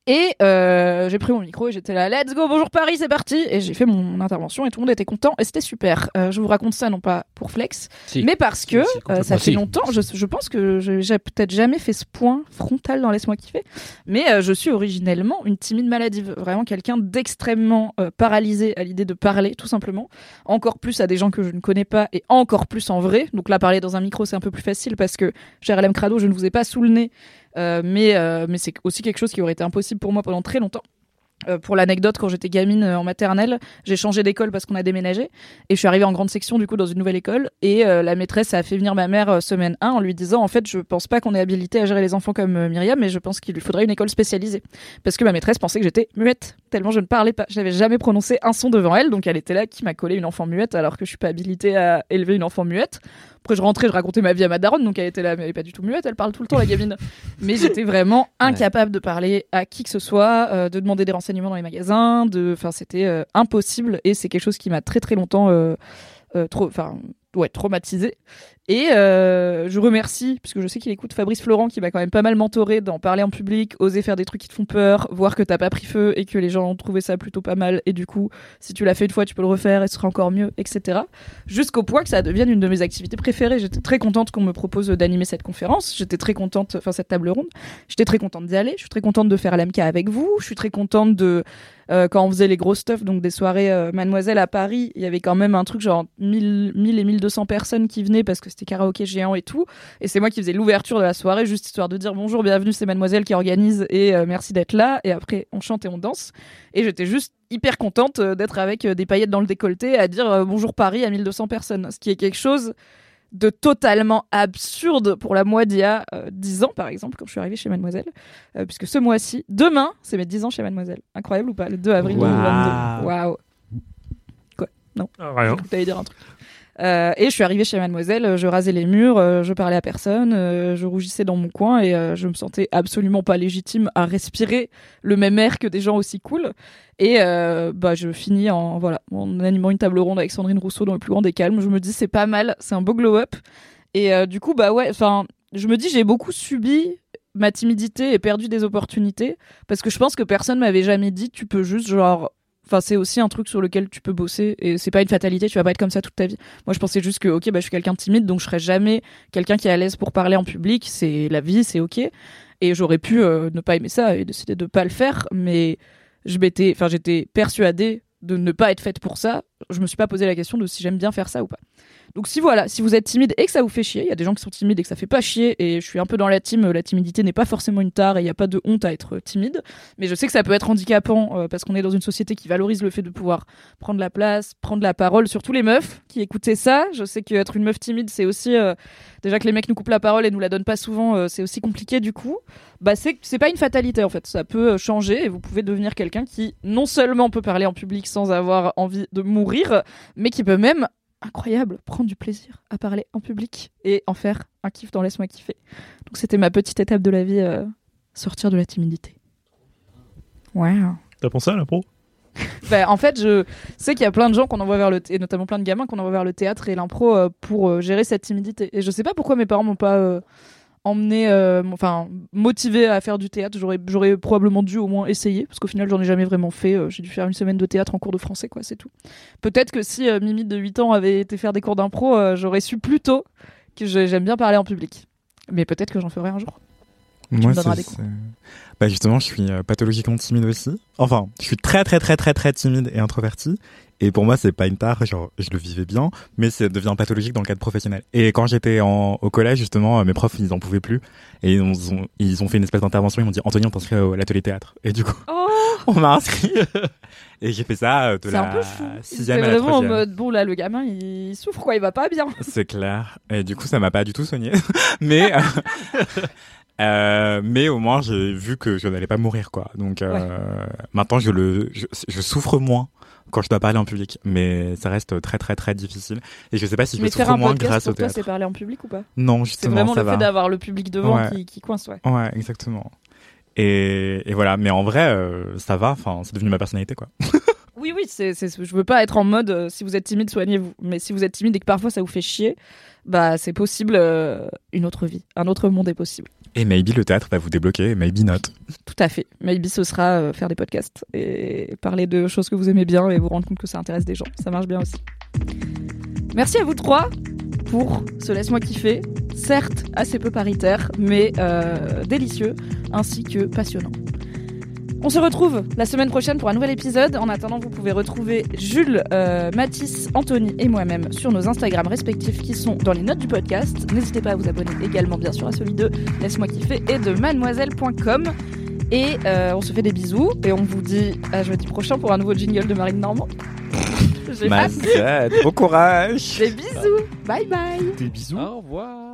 A: Et euh, j'ai pris mon micro et j'étais là, let's go, bonjour Paris, c'est parti. Et j'ai fait mon intervention et tout le monde était content et c'était super. Euh, je vous raconte ça non pas pour flex,
E: Si.
A: mais parce que
E: Si,
A: euh, ça fait
E: Si.
A: longtemps. Je, je pense que j'ai peut-être jamais fait ce point frontal dans Laisse-moi kiffer, mais euh, je suis originellement une timide maladive, vraiment quelqu'un d'extrêmement euh, paralysé à l'idée de parler, tout simplement. Encore plus à des gens que je ne connais pas et encore plus en vrai. Donc là, parler dans un micro, c'est un peu plus facile parce que cher LM Crado, je ne vous ai pas sous le nez, mais, euh, mais c'est aussi quelque chose qui aurait été impossible pour moi pendant très longtemps. Euh, pour l'anecdote, quand j'étais gamine euh, en maternelle, j'ai changé d'école parce qu'on a déménagé. Et je suis arrivée en grande section du coup dans une nouvelle école. Et euh, la maîtresse a fait venir ma mère euh, semaine 1 en lui disant en fait je pense pas qu'on est habilité à gérer les enfants comme euh, Myriam mais je pense qu'il lui faudrait une école spécialisée. Parce que ma maîtresse pensait que j'étais muette tellement je ne parlais pas. Je n'avais jamais prononcé un son devant elle. Donc elle était là qui m'a collé une enfant muette alors que je suis pas habilitée à élever une enfant muette après je rentrais je racontais ma vie à ma daronne donc elle était là mais elle est pas du tout muette elle parle tout le temps la gamine. Mais j'étais vraiment incapable de parler à qui que ce soit euh, de demander des renseignements dans les magasins de enfin c'était euh, impossible et c'est quelque chose qui m'a très très longtemps euh, trop enfin ouais traumatisé. Et euh, je remercie puisque je sais qu'il écoute Fabrice Florent qui m'a quand même pas mal mentoré d'en parler en public oser faire des trucs qui te font peur voir que t'as pas pris feu et que les gens ont trouvé ça plutôt pas mal. Et du coup si tu l'as fait une fois tu peux le refaire et ce sera encore mieux etc jusqu'au point que ça devienne une de mes activités préférées. J'étais très contente qu'on me propose d'animer cette conférence. J'étais très contente enfin cette table ronde. J'étais très contente d'y aller. Je suis très contente de faire l'MK avec vous. Je suis très contente de euh, quand on faisait les gros stuff, donc des soirées euh, Mademoiselle à Paris, il y avait quand même un truc genre 1000, 1000 et 1200 personnes qui venaient parce que c'était karaoké géant et tout. Et c'est moi qui faisais l'ouverture de la soirée, juste histoire de dire bonjour, bienvenue, c'est Mademoiselle qui organise et euh, merci d'être là. Et après, on chante et on danse. Et j'étais juste hyper contente euh, d'être avec euh, des paillettes dans le décolleté à dire euh, bonjour Paris à 1200 personnes. Ce qui est quelque chose de totalement absurde pour la moi d'il y a euh, 10 ans, par exemple, quand je suis arrivée chez Mademoiselle. Euh, puisque ce mois-ci, demain, c'est mes 10 ans chez Mademoiselle. Incroyable ou pas? Le 2 avril
D: Waouh.
A: 2022. Waouh Quoi? Non
F: Ah, rien.
A: T'allais dire un truc. Euh, et je suis arrivée chez Mademoiselle, euh, je rasais les murs, euh, je parlais à personne, je rougissais dans mon coin et je me sentais absolument pas légitime à respirer le même air que des gens aussi cool. Et bah je finis en voilà en animant une table ronde avec Sandrine Rousseau dans le plus grand des calmes. Je me dis c'est pas mal, c'est un beau glow up. Et du coup bah ouais, enfin je me dis j'ai beaucoup subi ma timidité et perdu des opportunités parce que je pense que personne m'avait jamais dit tu peux juste genre Enfin, c'est aussi un truc sur lequel tu peux bosser et c'est pas une fatalité, tu vas pas être comme ça toute ta vie. Moi, je pensais juste que, ok, bah, je suis quelqu'un de timide, donc je serai jamais quelqu'un qui est à l'aise pour parler en public. C'est la vie, c'est ok. Et j'aurais pu euh, ne pas aimer ça et décider de pas le faire, mais je m'étais, enfin, j'étais persuadée de ne pas être faite pour ça. Je me suis pas posé la question de si j'aime bien faire ça ou pas. Donc si voilà, si vous êtes timide et que ça vous fait chier, il y a des gens qui sont timides et que ça fait pas chier, et je suis un peu dans la team, la timidité n'est pas forcément une tare et il n'y a pas de honte à être timide, mais je sais que ça peut être handicapant euh, parce qu'on est dans une société qui valorise le fait de pouvoir prendre la place, prendre la parole, surtout les meufs qui écoutaient ça. Je sais qu'être une meuf timide, c'est aussi euh, déjà que les mecs nous coupent la parole et nous la donnent pas souvent, euh, c'est aussi compliqué du coup. Bah c'est c'est pas une fatalité en fait, ça peut euh, changer et vous pouvez devenir quelqu'un qui non seulement peut parler en public sans avoir envie de mourir, mais qui peut même incroyable, prendre du plaisir à parler en public et en faire un kiff dans Laisse-moi kiffer. Donc c'était ma petite étape de la vie, euh, sortir de la timidité. Wow.
F: T'as pensé à l'impro?
A: Ben, en fait, je sais qu'il y a plein de gens qu'on envoie vers le et notamment plein de gamins qu'on envoie vers le théâtre et l'impro euh, pour euh, gérer cette timidité. Et je sais pas pourquoi mes parents m'ont pas euh, emmené, euh, enfin motivé à faire du théâtre. J'aurais probablement dû au moins essayer parce qu'au final j'en ai jamais vraiment fait. Euh, J'ai dû faire une semaine de théâtre en cours de français, quoi, c'est tout. Peut-être que si euh, Mimi de 8 ans avait été faire des cours d'impro, euh, j'aurais su plus tôt que j'aime bien parler en public. Mais peut-être que j'en ferai un jour. Tu
D: Moi,
A: me donneras des
D: Bah justement, je suis euh, pathologiquement timide aussi. Enfin, je suis très très très très très timide et introverti. Et pour moi, c'est pas une tare, genre je le vivais bien, mais ça devient pathologique dans le cadre professionnel. Et quand j'étais au collège, justement, euh, mes profs, ils en pouvaient plus. Et ils ont, ils ont fait une espèce d'intervention, ils m'ont dit, Anthony, on t'inscrit à l'atelier théâtre. Et du coup, on m'a inscrit. et j'ai fait ça euh, de
A: C'est un
D: la
A: peu fou.
D: sixième
A: C'est
D: à la
A: vraiment en mode bon là le gamin il souffre quoi, il va pas bien.
D: C'est clair. Et du coup, ça m'a pas du tout soigné. mais, euh, euh, mais au moins, j'ai vu que je n'allais pas mourir, quoi. Donc, euh, maintenant, je le, je, je souffre moins quand je dois parler en public. Mais ça reste très, très, très difficile. Et je sais pas si je
A: Mais
D: souffre
A: un
D: moins grâce au
A: pour toi
D: théâtre.
A: c'est parler en public ou pas?
D: Non,
A: C'est
D: justement,
A: vraiment
D: ça
A: le
D: va.
A: fait d'avoir le public devant
D: Ouais.
A: qui, qui coince ouais.
D: Ouais, exactement. Et, et voilà. Mais en vrai, euh, ça va. Enfin, c'est devenu ma personnalité, quoi.
A: Oui, oui, c'est, c'est, je veux pas être en mode euh, si vous êtes timide, soignez-vous. Mais si vous êtes timide et que parfois ça vous fait chier, bah c'est possible euh, une autre vie. Un autre monde est possible.
D: Et maybe le théâtre va vous débloquer, maybe not.
A: Tout à fait. Maybe ce sera euh, faire des podcasts et parler de choses que vous aimez bien et vous rendre compte que ça intéresse des gens. Ça marche bien aussi. Merci à vous trois pour ce Laisse-moi kiffer. Certes, assez peu paritaire, mais euh, délicieux, ainsi que passionnant. On se retrouve la semaine prochaine pour un nouvel épisode. En attendant, vous pouvez retrouver Jules, euh, Mathis, Anthony et moi-même sur nos Instagram respectifs qui sont dans les notes du podcast. N'hésitez pas à vous abonner également, bien sûr, à celui de Laisse-moi kiffer et de mademoiselle.com. Et euh, on se fait des bisous et on vous dit à jeudi prochain pour un nouveau jingle de Marine Normand. J'ai hâte.
D: Bon courage
A: Des bisous. Bye bye.
F: Des bisous.
E: Au revoir.